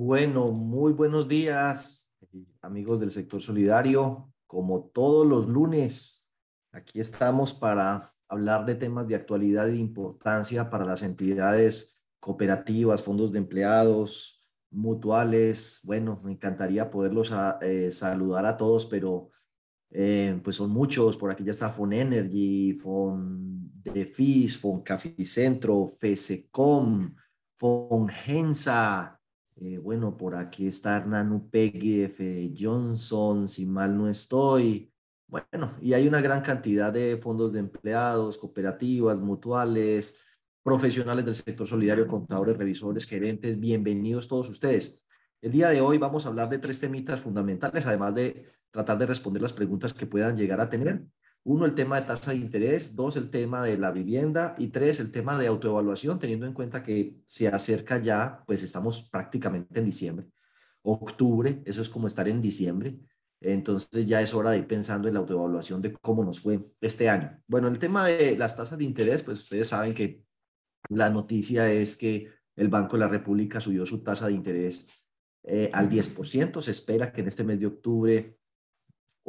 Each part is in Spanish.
Bueno, muy buenos días, amigos del sector solidario. Como todos los lunes, aquí estamos para hablar de temas de actualidad de importancia para las entidades cooperativas, fondos de empleados, mutuales. Bueno, me encantaría poderlos ah, eh, saludar a todos, pero eh, pues son muchos. Por aquí ya está Fon Energy, Fon Defis, Fon FESECOM, Fon Gensa, eh, bueno, por aquí está Hernán Upegui, F. Johnson, si mal no estoy. Bueno, y hay una gran cantidad de fondos de empleados, cooperativas, mutuales, profesionales del sector solidario, contadores, revisores, gerentes. Bienvenidos todos ustedes. El día de hoy vamos a hablar de tres temitas fundamentales, además de tratar de responder las preguntas que puedan llegar a tener. Uno, el tema de tasa de interés. Dos, el tema de la vivienda. Y tres, el tema de autoevaluación, teniendo en cuenta que se acerca ya, pues estamos prácticamente en diciembre. Octubre, eso es como estar en diciembre. Entonces ya es hora de ir pensando en la autoevaluación de cómo nos fue este año. Bueno, el tema de las tasas de interés, pues ustedes saben que la noticia es que el Banco de la República subió su tasa de interés eh, al 10%. Se espera que en este mes de octubre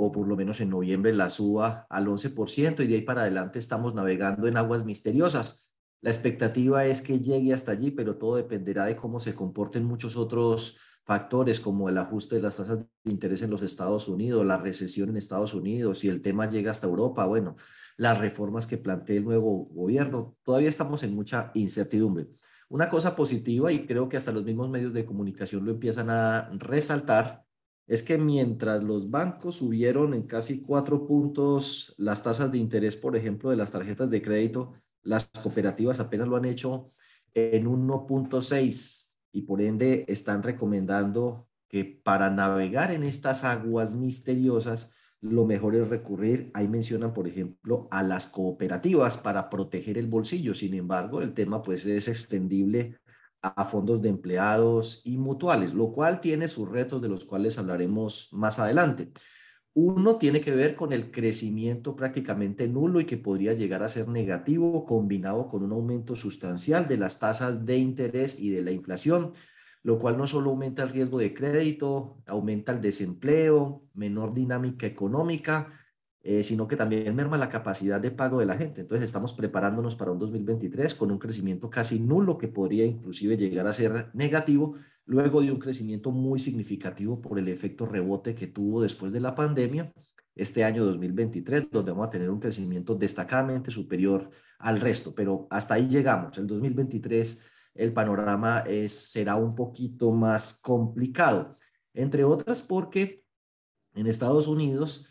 o por lo menos en noviembre la suba al 11% y de ahí para adelante estamos navegando en aguas misteriosas. La expectativa es que llegue hasta allí, pero todo dependerá de cómo se comporten muchos otros factores como el ajuste de las tasas de interés en los Estados Unidos, la recesión en Estados Unidos, y el tema llega hasta Europa, bueno, las reformas que plantee el nuevo gobierno, todavía estamos en mucha incertidumbre. Una cosa positiva, y creo que hasta los mismos medios de comunicación lo empiezan a resaltar, es que mientras los bancos subieron en casi cuatro puntos las tasas de interés, por ejemplo, de las tarjetas de crédito, las cooperativas apenas lo han hecho en 1.6 y por ende están recomendando que para navegar en estas aguas misteriosas, lo mejor es recurrir, ahí mencionan, por ejemplo, a las cooperativas para proteger el bolsillo. Sin embargo, el tema pues es extendible a fondos de empleados y mutuales, lo cual tiene sus retos de los cuales hablaremos más adelante. Uno tiene que ver con el crecimiento prácticamente nulo y que podría llegar a ser negativo combinado con un aumento sustancial de las tasas de interés y de la inflación, lo cual no solo aumenta el riesgo de crédito, aumenta el desempleo, menor dinámica económica, eh, sino que también merma la capacidad de pago de la gente. Entonces estamos preparándonos para un 2023 con un crecimiento casi nulo que podría inclusive llegar a ser negativo, luego de un crecimiento muy significativo por el efecto rebote que tuvo después de la pandemia este año 2023, donde vamos a tener un crecimiento destacadamente superior al resto, pero hasta ahí llegamos. El 2023 el panorama es, será un poquito más complicado, entre otras porque en Estados Unidos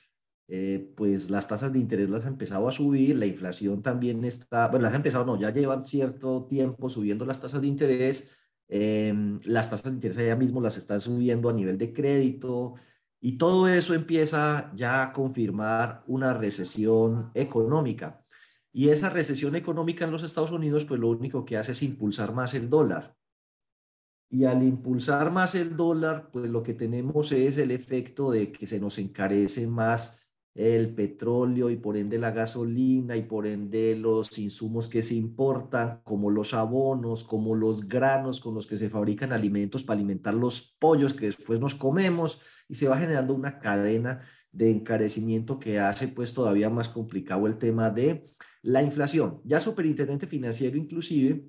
eh, pues las tasas de interés las ha empezado a subir, la inflación también está, bueno, las ha empezado, no, ya llevan cierto tiempo subiendo las tasas de interés, em, las tasas de interés allá mismo las están subiendo a nivel de crédito y todo eso empieza ya a confirmar una recesión económica. Y esa recesión económica en los Estados Unidos, pues lo único que hace es impulsar más el dólar. Y al impulsar más el dólar, pues lo que tenemos es el efecto de que se nos encarece más el petróleo y por ende la gasolina y por ende los insumos que se importan, como los abonos, como los granos con los que se fabrican alimentos para alimentar los pollos que después nos comemos y se va generando una cadena de encarecimiento que hace pues todavía más complicado el tema de la inflación. Ya superintendente financiero inclusive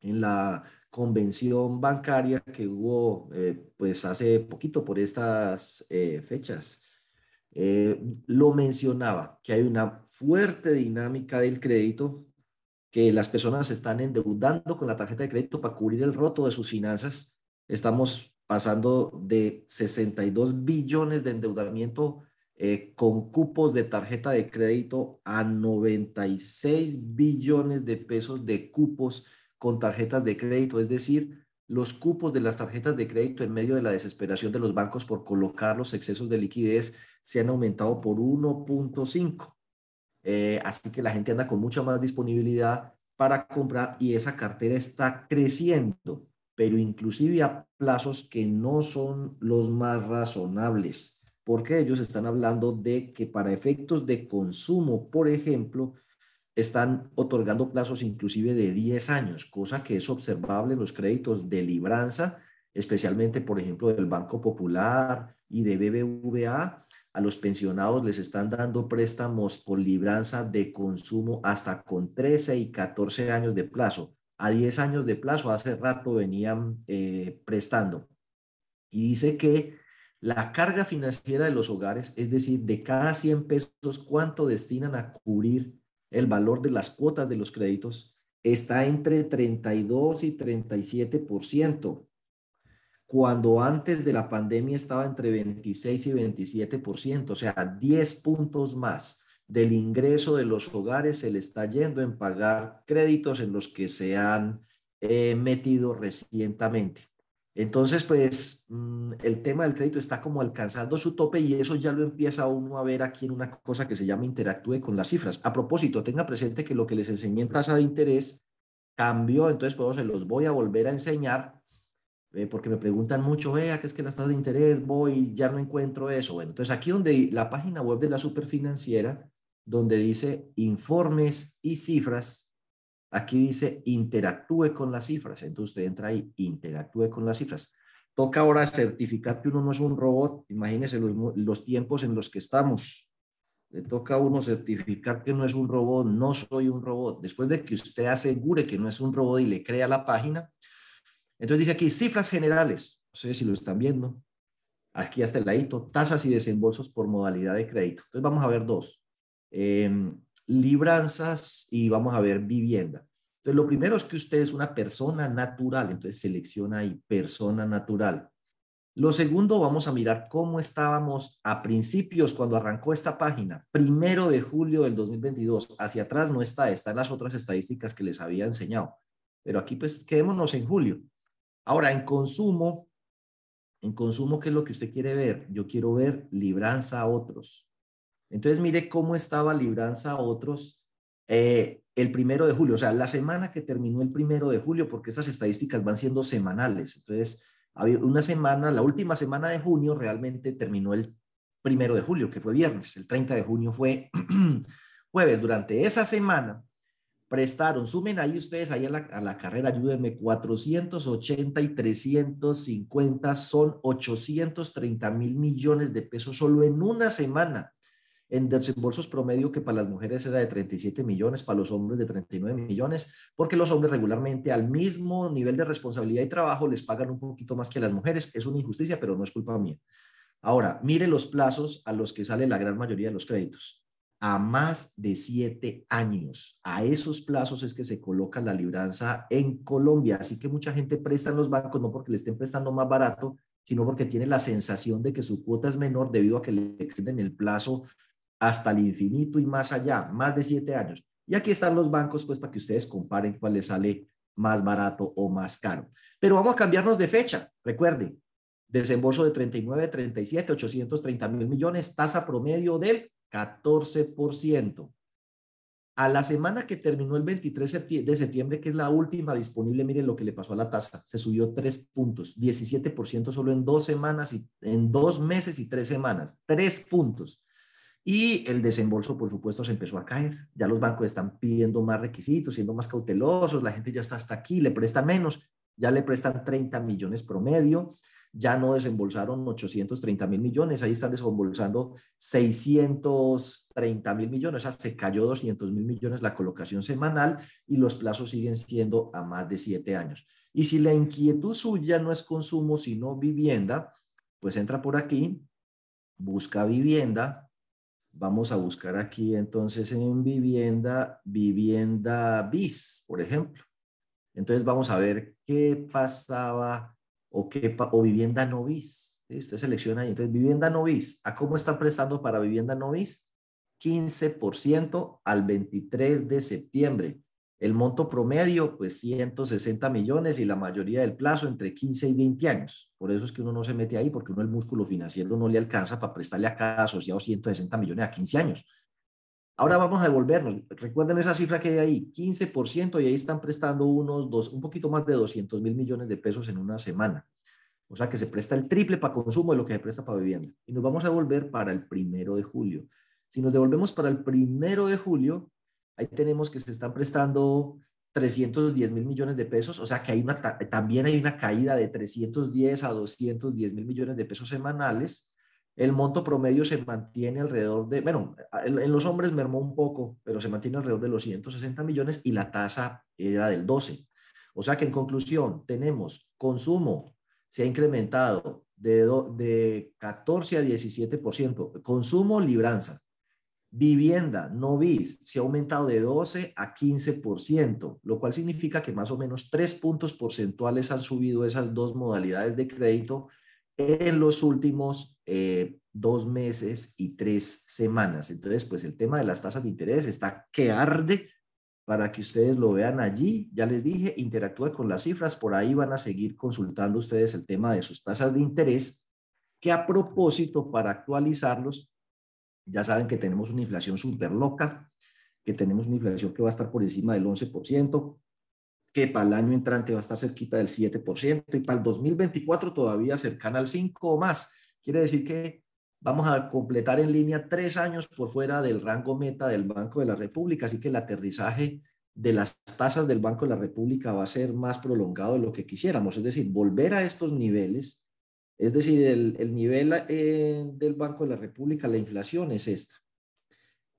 en la convención bancaria que hubo eh, pues hace poquito por estas eh, fechas eh, lo mencionaba, que hay una fuerte dinámica del crédito, que las personas se están endeudando con la tarjeta de crédito para cubrir el roto de sus finanzas. Estamos pasando de 62 billones de endeudamiento eh, con cupos de tarjeta de crédito a 96 billones de pesos de cupos con tarjetas de crédito, es decir, los cupos de las tarjetas de crédito en medio de la desesperación de los bancos por colocar los excesos de liquidez se han aumentado por 1.5. Eh, así que la gente anda con mucha más disponibilidad para comprar y esa cartera está creciendo, pero inclusive a plazos que no son los más razonables, porque ellos están hablando de que para efectos de consumo, por ejemplo, están otorgando plazos inclusive de 10 años, cosa que es observable en los créditos de libranza especialmente, por ejemplo, del Banco Popular y de BBVA, a los pensionados les están dando préstamos por libranza de consumo hasta con 13 y 14 años de plazo. A 10 años de plazo, hace rato venían eh, prestando. Y dice que la carga financiera de los hogares, es decir, de cada 100 pesos, cuánto destinan a cubrir el valor de las cuotas de los créditos, está entre 32 y 37% cuando antes de la pandemia estaba entre 26 y 27%, o sea, 10 puntos más del ingreso de los hogares se le está yendo en pagar créditos en los que se han eh, metido recientemente. Entonces, pues mm, el tema del crédito está como alcanzando su tope y eso ya lo empieza uno a ver aquí en una cosa que se llama interactúe con las cifras. A propósito, tenga presente que lo que les enseñé en tasa de interés cambió, entonces pues se los voy a volver a enseñar eh, porque me preguntan mucho, vea, ¿qué es que las tasas de interés? Voy, ya no encuentro eso. Bueno, entonces aquí donde la página web de la superfinanciera, donde dice informes y cifras, aquí dice interactúe con las cifras. Entonces usted entra ahí, interactúe con las cifras. Toca ahora certificar que uno no es un robot. Imagínese los, los tiempos en los que estamos. Le toca a uno certificar que no es un robot, no soy un robot. Después de que usted asegure que no es un robot y le crea la página, entonces dice aquí cifras generales, no sé si lo están viendo. Aquí hasta el ladito, tasas y desembolsos por modalidad de crédito. Entonces vamos a ver dos. Em, libranzas y vamos a ver vivienda. Entonces lo primero es que usted es una persona natural, entonces selecciona ahí persona natural. Lo segundo, vamos a mirar cómo estábamos a principios cuando arrancó esta página, primero de julio del 2022. Hacia atrás no está, están las otras estadísticas que les había enseñado. Pero aquí pues quedémonos en julio. Ahora, en consumo, en consumo, ¿qué es lo que usted quiere ver? Yo quiero ver libranza a otros. Entonces, mire cómo estaba libranza a otros eh, el primero de julio, o sea, la semana que terminó el primero de julio, porque estas estadísticas van siendo semanales. Entonces, había una semana, la última semana de junio realmente terminó el primero de julio, que fue viernes. El 30 de junio fue jueves. Durante esa semana, prestaron, sumen ahí ustedes ahí a la, carrera, ayúdenme, 480 y 350 son 830 mil millones de pesos solo en una semana en desembolsos promedio que para las mujeres era de 37 millones, para los hombres de 39 millones, porque los hombres regularmente al mismo nivel de responsabilidad y trabajo les pagan un poquito más que las mujeres. Es una injusticia, pero no es culpa mía. Ahora, mire los plazos a los que sale la gran mayoría de los créditos a más de siete años. A esos plazos es que se coloca la libranza en Colombia. Así que mucha gente presta en los bancos no porque le estén prestando más barato, sino porque tiene la sensación de que su cuota es menor debido a que le extienden el plazo hasta el infinito y más allá, más de siete años. Y aquí están los bancos, pues, para que ustedes comparen cuál les sale más barato o más caro. Pero vamos a cambiarnos de fecha. Recuerde, desembolso de 39, 37, 830 mil millones, tasa promedio del 14%. A la semana que terminó el 23 de septiembre, que es la última disponible, miren lo que le pasó a la tasa. Se subió tres puntos, 17% solo en dos semanas, y en dos meses y tres semanas. Tres puntos. Y el desembolso, por supuesto, se empezó a caer. Ya los bancos están pidiendo más requisitos, siendo más cautelosos, la gente ya está hasta aquí, le prestan menos, ya le prestan 30 millones promedio ya no desembolsaron 830 mil millones, ahí están desembolsando 630 mil millones, o sea, se cayó 200 mil millones la colocación semanal y los plazos siguen siendo a más de siete años. Y si la inquietud suya no es consumo, sino vivienda, pues entra por aquí, busca vivienda, vamos a buscar aquí entonces en vivienda, vivienda bis, por ejemplo. Entonces vamos a ver qué pasaba o, qué, o vivienda novis. Usted selecciona ahí. Entonces, vivienda novis. ¿A cómo están prestando para vivienda novis? 15% al 23 de septiembre. El monto promedio, pues 160 millones y la mayoría del plazo entre 15 y 20 años. Por eso es que uno no se mete ahí porque uno el músculo financiero no le alcanza para prestarle a cada asociado 160 millones a 15 años. Ahora vamos a devolvernos. Recuerden esa cifra que hay ahí, 15% y ahí están prestando unos dos, un poquito más de 200 mil millones de pesos en una semana. O sea que se presta el triple para consumo de lo que se presta para vivienda. Y nos vamos a devolver para el primero de julio. Si nos devolvemos para el primero de julio, ahí tenemos que se están prestando 310 mil millones de pesos, o sea que hay una, también hay una caída de 310 a 210 mil millones de pesos semanales. El monto promedio se mantiene alrededor de, bueno, en, los hombres mermó un poco, pero se mantiene alrededor de los 160 millones y la tasa era del 12. O sea que en conclusión, tenemos consumo, se ha incrementado de, de 14 a 17%, consumo, libranza, Vivienda, no bis, se ha aumentado de 12 a 15%, lo cual significa que más o menos tres puntos porcentuales han subido esas dos modalidades de crédito en los últimos eh, dos meses y tres semanas. Entonces, pues el tema de las tasas de interés está que arde para que ustedes lo vean allí. Ya les dije, interactúe con las cifras, por ahí van a seguir consultando ustedes el tema de sus tasas de interés, que a propósito, para actualizarlos, ya saben que tenemos una inflación súper loca, que tenemos una inflación que va a estar por encima del 11%, que para el año entrante va a estar cerquita del 7% y para el 2024 todavía cercana al 5 o más. Quiere decir que vamos a completar en línea tres años por fuera del rango meta del Banco de la República, así que el aterrizaje de las tasas del Banco de la República va a ser más prolongado de lo que quisiéramos, es decir, volver a estos niveles es decir, el, nivel eh, del Banco de la República, la inflación es esta.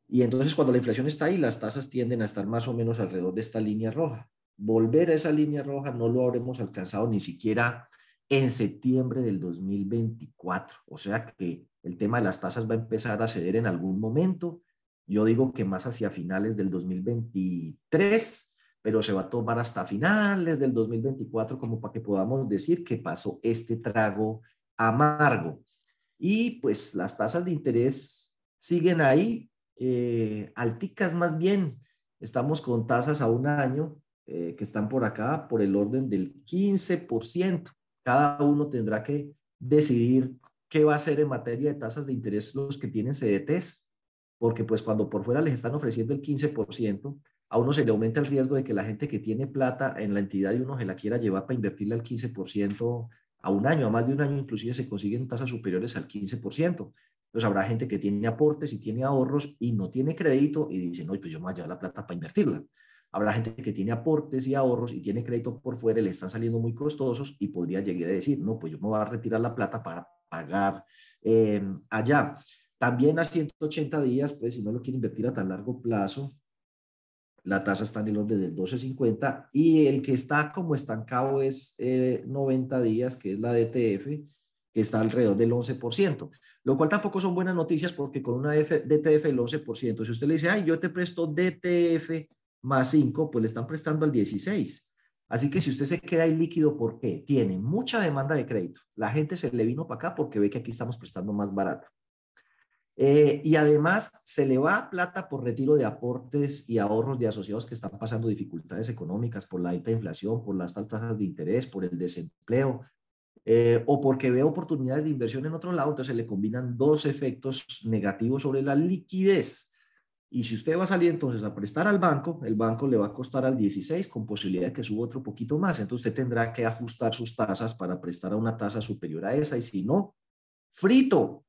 Y entonces cuando la inflación está ahí, las tasas tienden a estar más o menos alrededor de esta línea roja. Volver a esa línea roja no lo habremos alcanzado ni siquiera en septiembre del 2024. O sea que el tema de las tasas va a empezar a ceder en algún momento. Yo digo que más hacia finales del 2023 pero se va a tomar hasta finales del 2024 como para que podamos decir que pasó este trago amargo. Y pues las tasas de interés siguen ahí, eh, alticas más bien. Estamos con tasas a un año eh, que están por acá por el orden del 15%. Cada uno tendrá que decidir qué va a hacer en materia de tasas de interés los que tienen CDTs, porque pues cuando por fuera les están ofreciendo el 15%, a uno se le aumenta el riesgo de que la gente que tiene plata en la entidad y uno se la quiera llevar para invertirle al 15% a un año, a más de un año inclusive se consiguen tasas superiores al 15%. Entonces habrá gente que tiene aportes y tiene ahorros y no tiene crédito y dice, no, pues yo me voy a llevar la plata para invertirla. Habrá gente que tiene aportes y ahorros y tiene crédito por fuera y le están saliendo muy costosos y podría llegar a decir, no, pues yo me voy a retirar la plata para pagar eh, allá. También a 180 días, pues si no lo quiere invertir a tan largo plazo, la tasa está en el orden del 12.50 y el que está como estancado es 90 eh, días, que es la DTF, que está alrededor del 11%, lo cual tampoco son buenas noticias porque con una DTF el 11%, si usted le dice, ay, yo te presto DTF más 5, pues le están prestando al 16. Así que si usted se queda ahí líquido, ¿por qué? Tiene mucha demanda de crédito. La gente se le vino para acá porque ve que aquí estamos prestando más barato. Eh, y además se le va plata por retiro de aportes y ahorros de asociados que están pasando dificultades económicas por la alta inflación, por las altas tasas de interés, por el desempleo, eh, o porque ve oportunidades de inversión en otro lado, entonces se le combinan dos efectos negativos sobre la liquidez. Y si usted va a salir entonces a prestar al banco, el banco le va a costar al 16 con posibilidad de que suba otro poquito más. Entonces usted tendrá que ajustar sus tasas para prestar a una tasa superior a esa y si no, frito.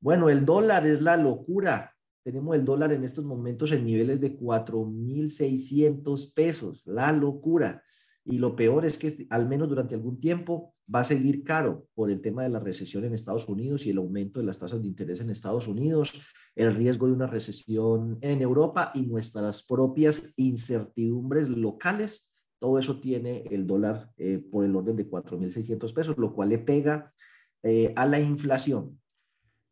Bueno, el dólar es la locura. Tenemos el dólar en estos momentos en niveles de 4.600 pesos, la locura. Y lo peor es que al menos durante algún tiempo va a seguir caro por el tema de la recesión en Estados Unidos y el aumento de las tasas de interés en Estados Unidos, el riesgo de una recesión en Europa y nuestras propias incertidumbres locales. Todo eso tiene el dólar eh, por el orden de 4.600 pesos, lo cual le pega eh, a la inflación.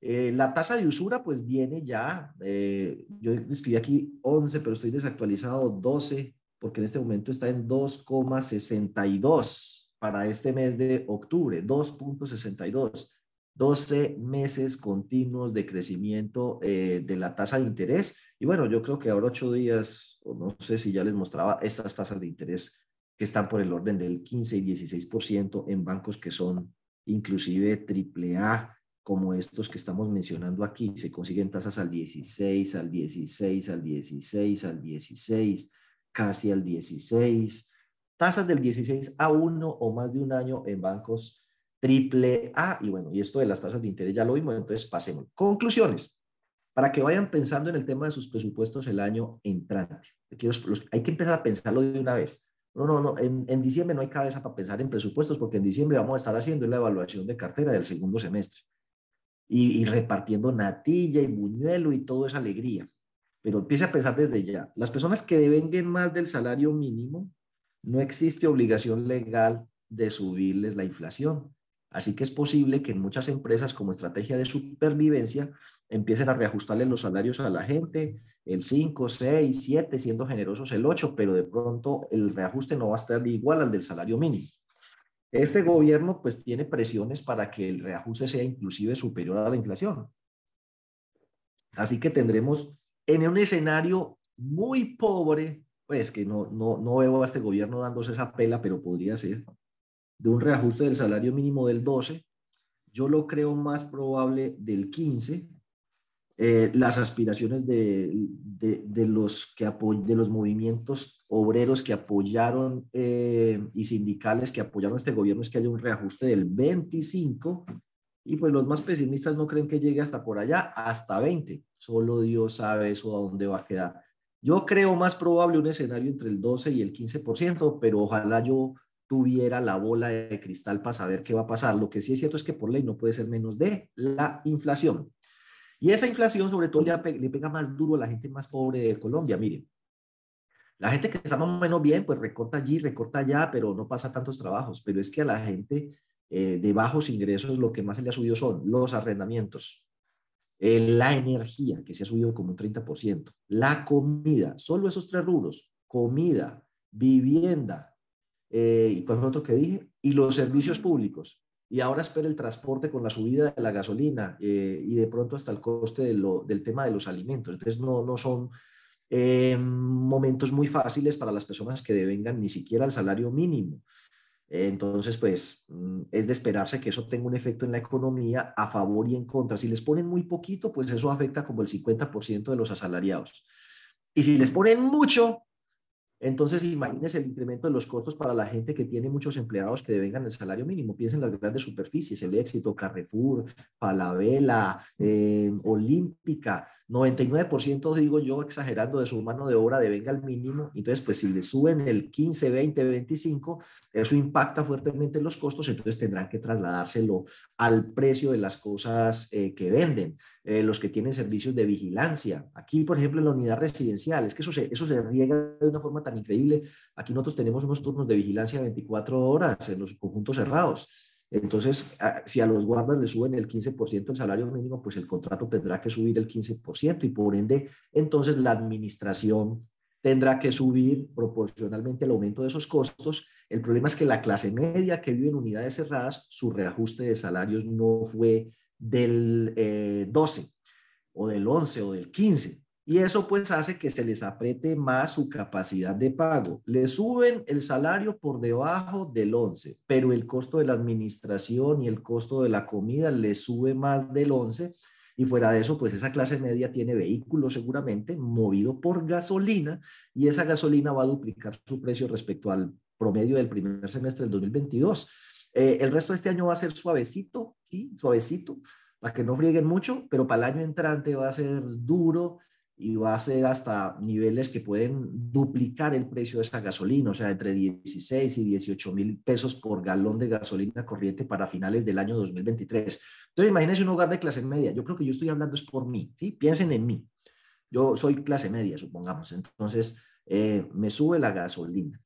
Eh, la tasa de usura pues viene ya, eh, yo escribí aquí 11, pero estoy desactualizado 12, porque en este momento está en 2,62 para este mes de octubre, 2.62. 12 meses continuos de crecimiento eh, de la tasa de interés. Y bueno, yo creo que ahora ocho días, o no sé si ya les mostraba estas tasas de interés que están por el orden del 15 y 16% en bancos que son inclusive triple A como estos que estamos mencionando aquí. Se consiguen tasas al 16, al 16, al 16, al 16, casi al 16. Tasas del 16 a 1 o más de un año en bancos triple A. Y bueno, y esto de las tasas de interés ya lo vimos, entonces pasemos. Conclusiones. para que vayan pensando en el tema de sus presupuestos el año entrante. hay que empezar a pensarlo de una vez. No, no, no, en, en, diciembre no hay cabeza para pensar en presupuestos porque en diciembre vamos a estar haciendo la evaluación de cartera del segundo semestre y, repartiendo natilla y buñuelo y toda esa alegría. Pero empiece a pensar desde ya. Las personas que devenguen más del salario mínimo, no existe obligación legal de subirles la inflación. Así que es posible que en muchas empresas como estrategia de supervivencia empiecen a reajustarle los salarios a la gente, el 5, 6, 7, siendo generosos el 8, pero de pronto el reajuste no va a estar igual al del salario mínimo. Este gobierno pues tiene presiones para que el reajuste sea inclusive superior a la inflación. Así que tendremos en un escenario muy pobre, pues que no, no, no veo a este gobierno dándose esa pela, pero podría ser, de un reajuste del salario mínimo del 12, yo lo creo más probable del 15. Eh, las aspiraciones de, de, los que de los movimientos obreros que apoyaron eh, y sindicales que apoyaron este gobierno es que haya un reajuste del 25 y pues los más pesimistas no creen que llegue hasta por allá, hasta 20. Solo Dios sabe eso a dónde va a quedar. Yo creo más probable un escenario entre el 12 y el 15%, pero ojalá yo tuviera la bola de cristal para saber qué va a pasar. Lo que sí es cierto es que por ley no puede ser menos de la inflación. Y esa inflación sobre todo le, pega más duro a la gente más pobre de Colombia. Miren, la gente que está más o menos bien, pues recorta allí, recorta allá, pero no pasa tantos trabajos. Pero es que a la gente eh, de bajos ingresos lo que más se le ha subido son los arrendamientos, eh, la energía, que se ha subido como un 30%, la comida, solo esos tres rubros, comida, vivienda, eh, ¿y que dije? Y los servicios públicos. Y ahora espera el transporte con la subida de la gasolina eh, y de pronto hasta el coste del tema de los alimentos. Entonces no, no son eh, momentos muy fáciles para las personas que devengan ni siquiera el salario mínimo. Entonces, pues mm, es de esperarse que eso tenga un efecto en la economía a favor y en contra. Si les ponen muy poquito, pues eso afecta como el 50% de los asalariados. Y si les ponen mucho, entonces, imagínense el incremento de los costos para la gente que tiene muchos empleados que devengan el salario mínimo. Piensen en las grandes superficies, el éxito, Carrefour, Palavela, eh, Olímpica. 99% digo yo exagerando de su mano de obra devenga el mínimo. Entonces, pues si le suben el 15, 20, 25, eso impacta fuertemente los costos, entonces tendrán que trasladárselo al precio de las cosas eh, que venden. Eh, los que tienen servicios de vigilancia. Aquí, por ejemplo, en la unidad residencial, es que eso se, eso se riega de una forma tan increíble. Aquí nosotros tenemos unos turnos de vigilancia 24 horas en los conjuntos cerrados. Entonces, si a los guardas le suben el 15% el salario mínimo, pues el contrato tendrá que subir el 15% y por ende, entonces la administración tendrá que subir proporcionalmente el aumento de esos costos. El problema es que la clase media que vive en unidades cerradas, su reajuste de salarios no fue del 12 eh, o del 11 o del 15. Y eso pues hace que se les apriete más su capacidad de pago. Le suben el salario por debajo del 11, pero el costo de la administración y el costo de la comida le sube más del 11. Y fuera de eso, pues esa clase media tiene vehículo seguramente movido por gasolina y esa gasolina va a duplicar su precio respecto al promedio del primer semestre del 2022. Eh, el resto de este año va a ser suavecito, ¿sí? Suavecito, para que no frieguen mucho, pero para el año entrante va a ser duro y va a ser hasta niveles que pueden duplicar el precio de esa gasolina, o sea, entre 16 y 18 mil pesos por galón de gasolina corriente para finales del año 2023. Entonces, imagínense un hogar de clase media. Yo creo que yo estoy hablando es por mí. Piensen en mí. Yo soy clase media, supongamos. Entonces, eh, me sube la gasolina.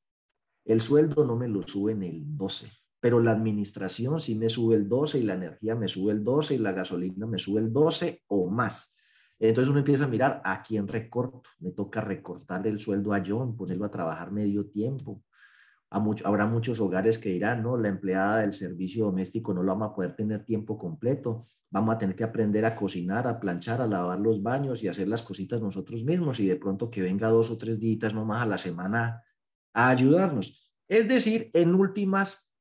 El sueldo no me lo sube en el 12 pero la administración sí me sube el 12 y la energía me sube el 12 y la gasolina me sube el 12 o más. Entonces uno empieza a mirar a quién recorto. Me toca recortarle el sueldo a John, ponerlo a trabajar medio tiempo. habrá muchos hogares que dirán, no, la empleada del servicio doméstico no lo vamos a poder tener tiempo completo. Vamos a tener que aprender a cocinar, a planchar, a lavar los baños y hacer las cositas nosotros mismos y de pronto que venga dos o tres días nomás a la semana a ayudarnos. Es decir, en últimas,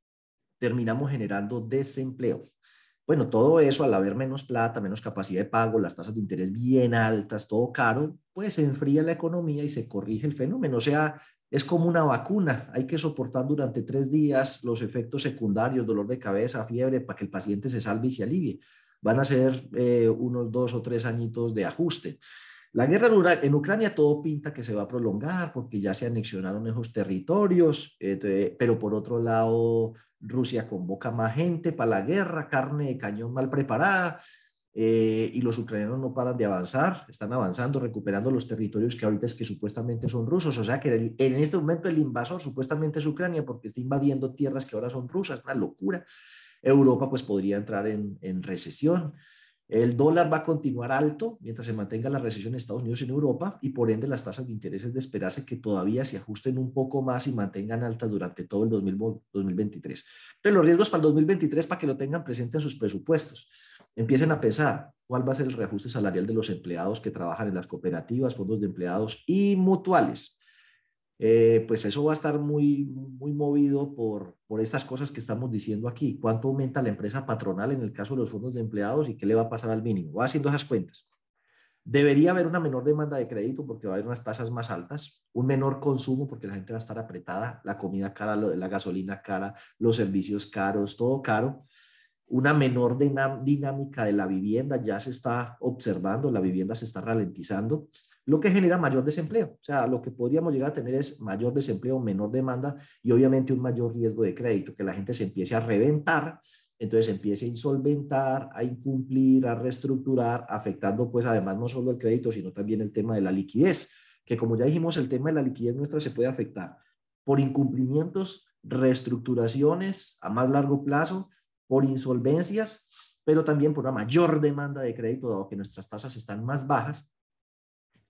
terminamos generando desempleo. Bueno, todo eso al haber menos plata, menos capacidad de pago, las tasas de interés bien altas, todo caro, pues se enfría la economía y se corrige el fenómeno. O sea, es como una vacuna. Hay que soportar durante tres días los efectos secundarios, dolor de cabeza, fiebre, para que el paciente se salve y se alivie. van a ser eh, unos dos o tres añitos de ajuste. La guerra en Ucrania todo pinta que se va a prolongar porque ya se anexionaron esos territorios, pero por otro lado Rusia convoca más gente para la guerra, carne de cañón mal preparada, eh, y los ucranianos no paran de avanzar, están avanzando, recuperando los territorios que ahorita es que supuestamente son rusos, o sea que en este momento el invasor supuestamente es Ucrania porque está invadiendo tierras que ahora son rusas, una locura. Europa pues podría entrar en, en recesión. El dólar va a continuar alto mientras se mantenga la recesión en Estados Unidos y en Europa y por ende las tasas de interés es de esperarse que todavía se ajusten un poco más y mantengan altas durante todo el 2023. Entonces los riesgos para el 2023 para que lo tengan presente en sus presupuestos. Empiecen a pensar cuál va a ser el reajuste salarial de los empleados que trabajan en las cooperativas, fondos de empleados y mutuales. Eh, pues eso va a estar muy, muy movido por, por estas cosas que estamos diciendo aquí. ¿Cuánto aumenta la empresa patronal en el caso de los fondos de empleados y qué le va a pasar al mínimo? Va haciendo esas cuentas. Debería haber una menor demanda de crédito porque va a haber unas tasas más altas, un menor consumo porque la gente va a estar apretada, la comida cara, la gasolina cara, los servicios caros, todo caro. Una menor dinámica de la vivienda ya se está observando, la vivienda se está ralentizando lo que genera mayor desempleo. O sea, lo que podríamos llegar a tener es mayor desempleo, menor demanda y obviamente un mayor riesgo de crédito, que la gente se empiece a reventar, entonces empiece a insolventar, a incumplir, a reestructurar, afectando pues además no solo el crédito, sino también el tema de la liquidez, que como ya dijimos, el tema de la liquidez nuestra se puede afectar por incumplimientos, reestructuraciones a más largo plazo, por insolvencias, pero también por una mayor demanda de crédito, dado que nuestras tasas están más bajas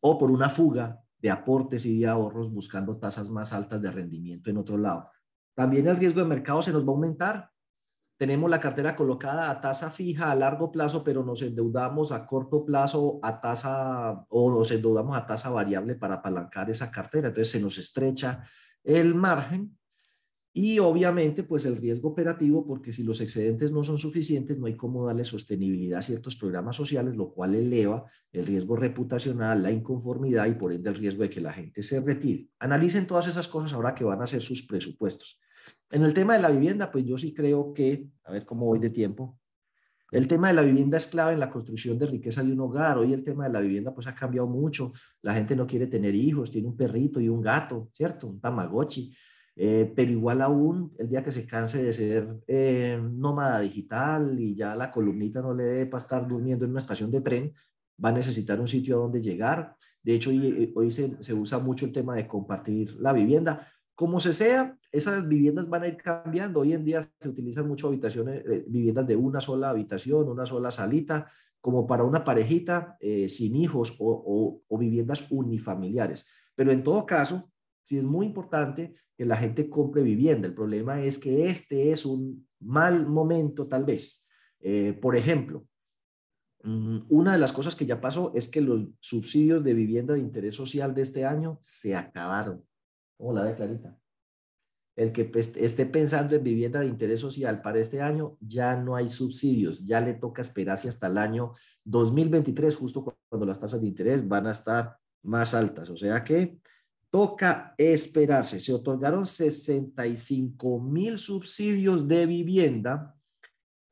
o por una fuga de aportes y de ahorros buscando tasas más altas de rendimiento en otro lado. También el riesgo de mercado se nos va a aumentar. Tenemos la cartera colocada a tasa fija a largo plazo, pero nos endeudamos a corto plazo a tasa o nos endeudamos a tasa variable para apalancar esa cartera. Entonces se nos estrecha el margen y obviamente, pues el riesgo operativo, porque si los excedentes no son suficientes, no hay cómo darle sostenibilidad a ciertos programas sociales, lo cual eleva el riesgo reputacional, la inconformidad y por ende el riesgo de que la gente se retire. Analicen todas esas cosas ahora que van a ser sus presupuestos. En el tema de la vivienda, pues yo sí creo que, a ver cómo voy de tiempo, el tema de la vivienda es clave en la construcción de riqueza de un hogar. Hoy el tema de la vivienda pues ha cambiado mucho. La gente no quiere tener hijos, tiene un perrito y un gato, ¿cierto? Un tamagotchi. Eh, pero igual aún el día que se canse de ser eh, nómada digital y ya la columnita no le dé para estar durmiendo en una estación de tren, va a necesitar un sitio a donde llegar. De hecho, hoy, se, usa mucho el tema de compartir la vivienda. Como se sea, esas viviendas van a ir cambiando. Hoy en día se utilizan mucho habitaciones, eh, viviendas de una sola habitación, una sola salita, como para una parejita sin hijos o viviendas unifamiliares. Pero en todo caso, sí es muy importante que la gente compre vivienda. El problema es que este es un mal momento tal vez. Eh, por ejemplo, mm, una de las cosas que ya pasó es que los subsidios de vivienda de interés social de este año se acabaron. ¿Cómo la ve Clarita? El que esté pensando en vivienda de interés social para este año, ya no hay subsidios, ya le toca esperarse hasta el año 2023, justo cuando las tasas de interés van a estar más altas. O sea que toca esperarse. Se otorgaron 65 mil subsidios de vivienda,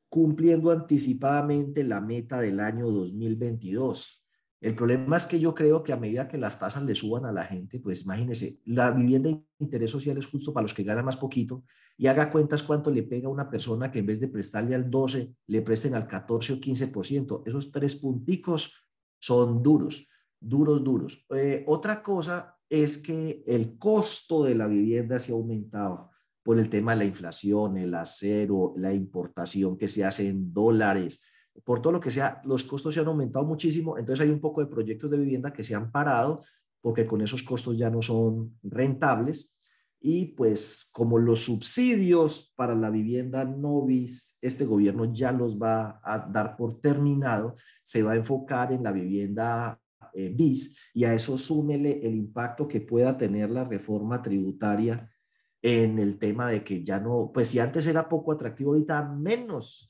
cumpliendo anticipadamente la meta del año 2022. El problema es que yo creo que a medida que las tasas le suban a la gente, pues imagínese, la vivienda de interés social es justo para los que ganan más poquito y haga cuentas cuánto le pega a una persona que en vez de prestarle al 12, le presten al 14 o 15%. Esos tres punticos son duros, duros, duros. Eh, otra cosa es que el costo de la vivienda se ha aumentado por el tema de la inflación, el acero, la importación que se hace en dólares, por todo lo que sea, los costos se han aumentado muchísimo, entonces hay un poco de proyectos de vivienda que se han parado porque con esos costos ya no son rentables. Y pues como los subsidios para la vivienda novis, este gobierno ya los va a dar por terminado, se va a enfocar en la vivienda eh, bis y a eso súmele el impacto que pueda tener la reforma tributaria en el tema de que ya no, pues si antes era poco atractivo, ahorita menos.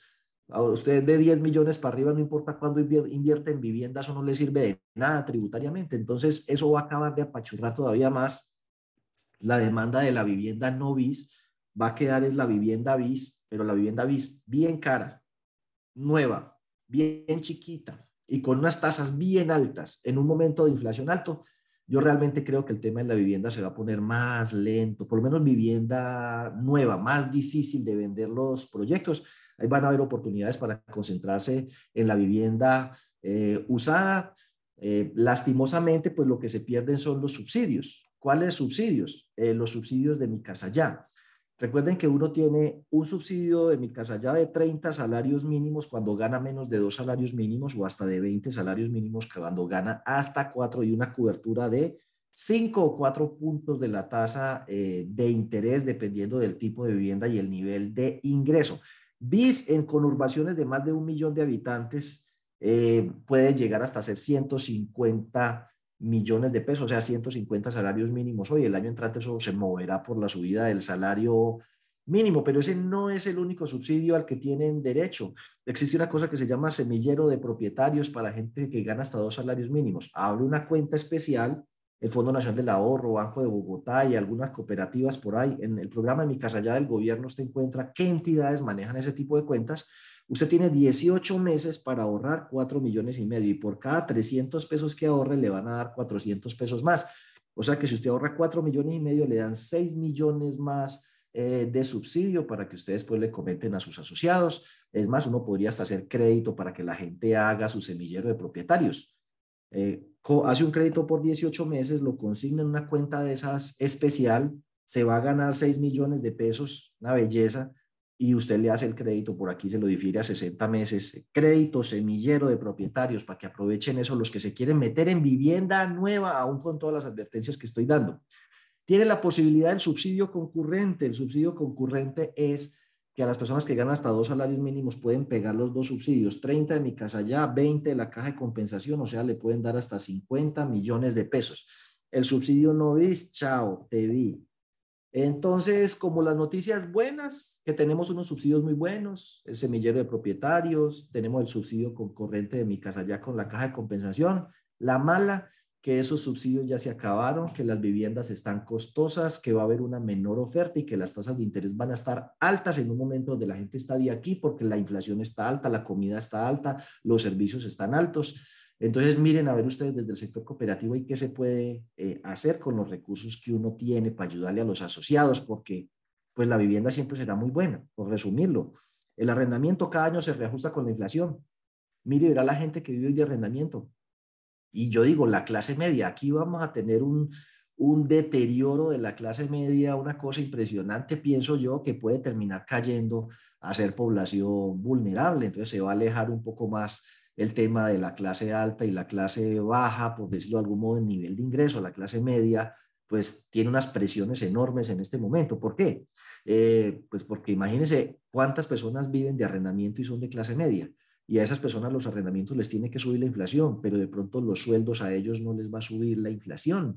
A usted de 10 millones para arriba, no importa cuándo invierte en vivienda, eso no le sirve de nada tributariamente. Entonces, eso va a acabar de apachurrar todavía más la demanda de la vivienda no bis. Va a quedar es la vivienda bis, pero la vivienda bis bien cara, nueva, bien chiquita y con unas tasas bien altas en un momento de inflación alto, yo realmente creo que el tema de la vivienda se va a poner más lento, por lo menos vivienda nueva, más difícil de vender los proyectos. Ahí van a haber oportunidades para concentrarse en la vivienda eh, usada. Eh, lastimosamente, pues lo que se pierden son los subsidios. ¿Cuáles subsidios? Eh, los subsidios de mi casa ya. Recuerden que uno tiene un subsidio de mi casa ya de 30 salarios mínimos cuando gana menos de dos salarios mínimos o hasta de 20 salarios mínimos cuando gana hasta cuatro y una cobertura de 5 o 4 puntos de la tasa eh, de interés dependiendo del tipo de vivienda y el nivel de ingreso. BIS en conurbaciones de más de un millón de habitantes eh, puede llegar hasta ser 150 millones de pesos, o sea, 150 salarios mínimos. Hoy el año entrante eso se moverá por la subida del salario mínimo, pero ese no es el único subsidio al que tienen derecho. Existe una cosa que se llama semillero de propietarios para gente que gana hasta dos salarios mínimos. Abre una cuenta especial, el Fondo Nacional del Ahorro, Banco de Bogotá y algunas cooperativas por ahí. En el programa de Mi Casa Ya del gobierno usted encuentra qué entidades manejan ese tipo de cuentas Usted tiene 18 meses para ahorrar 4 millones y medio y por cada 300 pesos que ahorre le van a dar 400 pesos más. O sea que si usted ahorra 4 millones y medio, le dan 6 millones más eh, de subsidio para que ustedes pues le comenten a sus asociados. Es más, uno podría hasta hacer crédito para que la gente haga su semillero de propietarios. Eh, hace un crédito por 18 meses, lo consigna en una cuenta de esas especial, se va a ganar 6 millones de pesos, una belleza, y usted le hace el crédito, por aquí se lo difiere a 60 meses, crédito semillero de propietarios para que aprovechen eso los que se quieren meter en vivienda nueva, aún con todas las advertencias que estoy dando. Tiene la posibilidad del subsidio concurrente. El subsidio concurrente es que a las personas que ganan hasta dos salarios mínimos pueden pegar los dos subsidios, 30 de mi casa ya, 20 de la caja de compensación, o sea, le pueden dar hasta 50 millones de pesos. El subsidio no es, chao, te vi, entonces, como las noticias buenas, que tenemos unos subsidios muy buenos, el semillero de propietarios, tenemos el subsidio concurrente de mi casa ya con la caja de compensación. La mala, que esos subsidios ya se acabaron, que las viviendas están costosas, que va a haber una menor oferta y que las tasas de interés van a estar altas en un momento donde la gente está de aquí porque la inflación está alta, la comida está alta, los servicios están altos. Entonces, miren a ver ustedes desde el sector cooperativo y qué se puede eh, hacer con los recursos que uno tiene para ayudarle a los asociados, porque pues la vivienda siempre será muy buena, por resumirlo. El arrendamiento cada año se reajusta con la inflación. Mire, verá la gente que vive de arrendamiento. Y yo digo, la clase media, aquí vamos a tener un, un deterioro de la clase media, una cosa impresionante, pienso yo, que puede terminar cayendo a ser población vulnerable. Entonces se va a alejar un poco más el tema de la clase alta y la clase baja, por decirlo de algún modo, en nivel de ingreso, la clase media, pues tiene unas presiones enormes en este momento. ¿Por qué? Eh, pues porque imagínense cuántas personas viven de arrendamiento y son de clase media. Y a esas personas los arrendamientos les tiene que subir la inflación, pero de pronto los sueldos a ellos no les va a subir la inflación.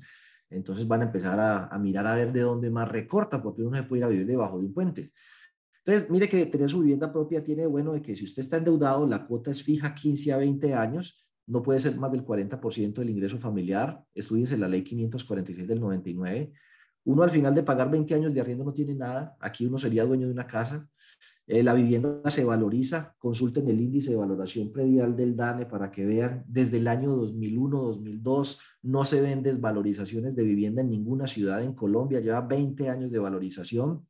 Entonces van a empezar a, a mirar a ver de dónde más recorta, porque uno se puede ir a vivir debajo de un puente. Entonces, mire que tener su vivienda propia tiene bueno de que si usted está endeudado, la cuota es fija 15 a 20 años, no puede ser más del 40% del ingreso familiar. Estudiense la ley 546 del 99. Uno al final de pagar 20 años de arriendo no tiene nada. Aquí uno sería dueño de una casa. Eh, la vivienda se valoriza. Consulten el índice de valoración predial del DANE para que vean. Desde el año 2001, 2002 no se ven desvalorizaciones de vivienda en ninguna ciudad en Colombia. Lleva 20 años de valorización.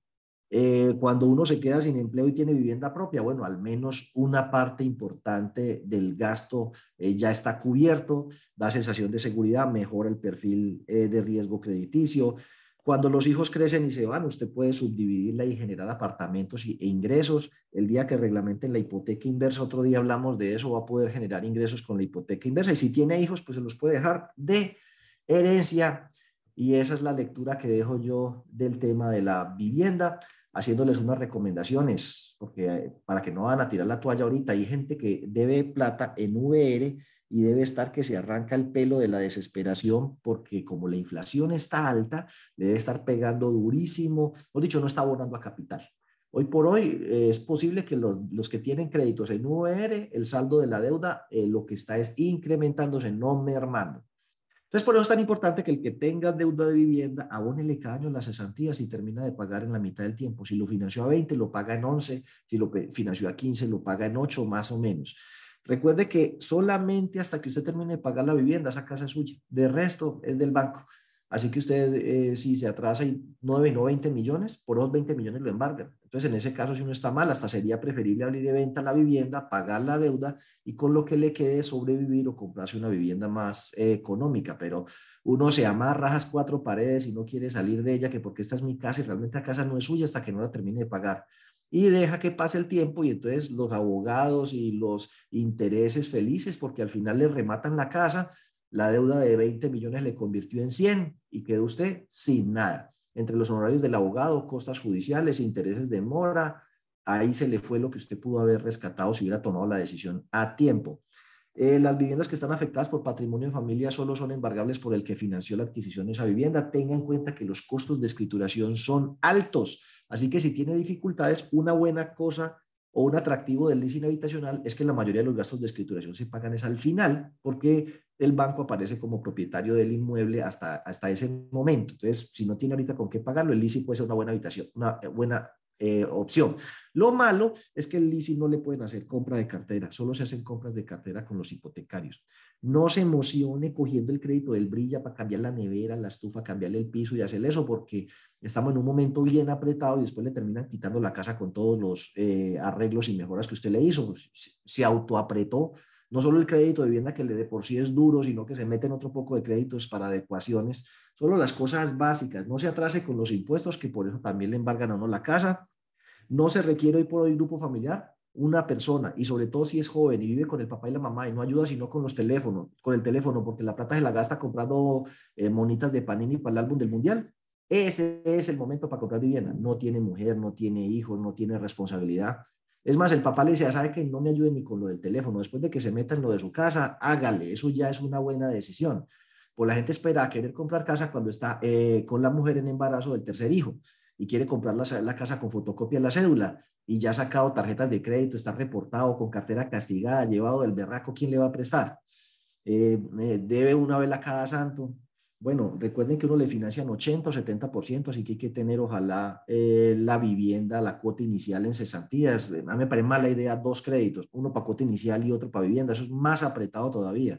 Eh, cuando uno se queda sin empleo y tiene vivienda propia, bueno, al menos una parte importante del gasto eh, ya está cubierto, da sensación de seguridad, mejora el perfil eh, de riesgo crediticio. Cuando los hijos crecen y se van, usted puede subdividirla y generar apartamentos e ingresos. El día que reglamenten la hipoteca inversa, otro día hablamos de eso, va a poder generar ingresos con la hipoteca inversa. Y si tiene hijos, pues se los puede dejar de herencia y esa es la lectura que dejo yo del tema de la vivienda, haciéndoles unas recomendaciones, porque eh, para que no van a tirar la toalla ahorita, hay gente que debe plata en VR y debe estar que se arranca el pelo de la desesperación, porque como la inflación está alta, debe estar pegando durísimo, o dicho, no está abonando a capital. Hoy por hoy eh, es posible que los, los, que tienen créditos en VR, el saldo de la deuda, eh, lo que está es incrementándose, no mermando. Entonces, por eso es tan importante que el que tenga deuda de vivienda abónele cada año las cesantías y termina de pagar en la mitad del tiempo. Si lo financió a 20, lo paga en 11. Si lo financió a 15, lo paga en 8 más o menos. Recuerde que solamente hasta que usted termine de pagar la vivienda, esa casa es suya. De resto, es del banco. Así que usted, eh, si se atrasa y 9, no 20 millones, por los 20 millones lo embargan. Entonces, en ese caso, si uno está mal, hasta sería preferible abrir de venta la vivienda, pagar la deuda y con lo que le quede sobrevivir o comprarse una vivienda más eh, económica. Pero uno se amarra a cuatro paredes y no quiere salir de ella, que porque esta es mi casa y realmente la casa no es suya hasta que no la termine de pagar. Y deja que pase el tiempo y entonces los abogados y los intereses felices porque al final le rematan la casa la deuda de 20 millones le convirtió en 100 y quedó usted sin nada. Entre los honorarios del abogado, costas judiciales, intereses de mora, ahí se le fue lo que usted pudo haber rescatado si hubiera tomado la decisión a tiempo. Eh, las viviendas que están afectadas por patrimonio de familia solo son embargables por el que financió la adquisición de esa vivienda. Tenga en cuenta que los costos de escrituración son altos, así que si tiene dificultades, una buena cosa o un atractivo del leasing habitacional es que la mayoría de los gastos de escrituración se pagan es al final, porque el banco aparece como propietario del inmueble hasta, hasta ese momento. Entonces, si no tiene ahorita con qué pagarlo, el leasing puede ser una buena habitación, una buena eh, opción. Lo malo es que el leasing no le pueden hacer compra de cartera, solo se hacen compras de cartera con los hipotecarios. No se emocione cogiendo el crédito del brilla para cambiar la nevera, la estufa, cambiarle el piso y hacer eso, porque estamos en un momento bien apretado y después le terminan quitando la casa con todos los eh, arreglos y mejoras que usted le hizo. Se autoapretó no solo el crédito de vivienda que le de por sí es duro, sino que se meten otro poco de créditos para adecuaciones, solo las cosas básicas, no se atrase con los impuestos, que por eso también le embargan a uno la casa, no se requiere hoy por hoy grupo familiar, una persona, y sobre todo si es joven y vive con el papá y la mamá y no ayuda sino con los teléfonos, con el teléfono, porque la plata se la gasta comprando eh, monitas de Panini para el álbum del Mundial, ese es el momento para comprar vivienda. No tiene mujer, no tiene hijos, no tiene responsabilidad. Es más, el papá le decía, ¿sabe que no me ayude ni con lo del teléfono? Después de que se meta en lo de su casa, hágale, eso ya es una buena decisión. Pues la gente espera a querer comprar casa cuando está eh, con la mujer en embarazo del tercer hijo y quiere comprar la, la casa con fotocopia de la cédula y ya ha sacado tarjetas de crédito, está reportado con cartera castigada, llevado del berraco, ¿quién le va a prestar? Eh, eh, debe una vela cada santo. Bueno, recuerden que uno le financian 80 o 70%, así que hay que tener, ojalá, eh, la vivienda, la cuota inicial en cesantías. A mí me parece mala idea dos créditos, uno para cuota inicial y otro para vivienda. Eso es más apretado todavía.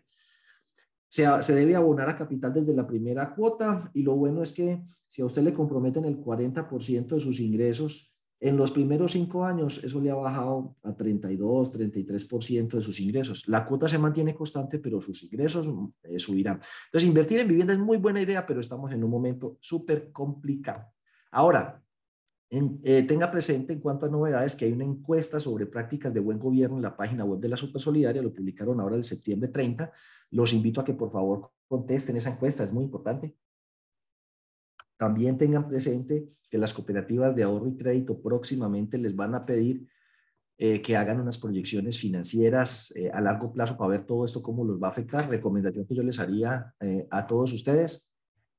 Se, se debe abonar a capital desde la primera cuota y lo bueno es que si a usted le comprometen el 40% de sus ingresos, en los primeros cinco años, eso le ha bajado a 32, 33% de sus ingresos. La cuota se mantiene constante, pero sus ingresos eh, subirán. Entonces, invertir en vivienda es muy buena idea, pero estamos en un momento súper complicado. Ahora, eh, tenga presente en cuanto a novedades que hay una encuesta sobre prácticas de buen gobierno en la página web de la Supersolidaria, lo publicaron ahora el septiembre 30. Los invito a que por favor contesten esa encuesta, es muy importante. También tengan presente que las cooperativas de ahorro y crédito próximamente les van a pedir eh, que hagan unas proyecciones financieras eh, a largo plazo para ver todo esto, cómo los va a afectar. Recomendación que yo les haría eh, a todos ustedes.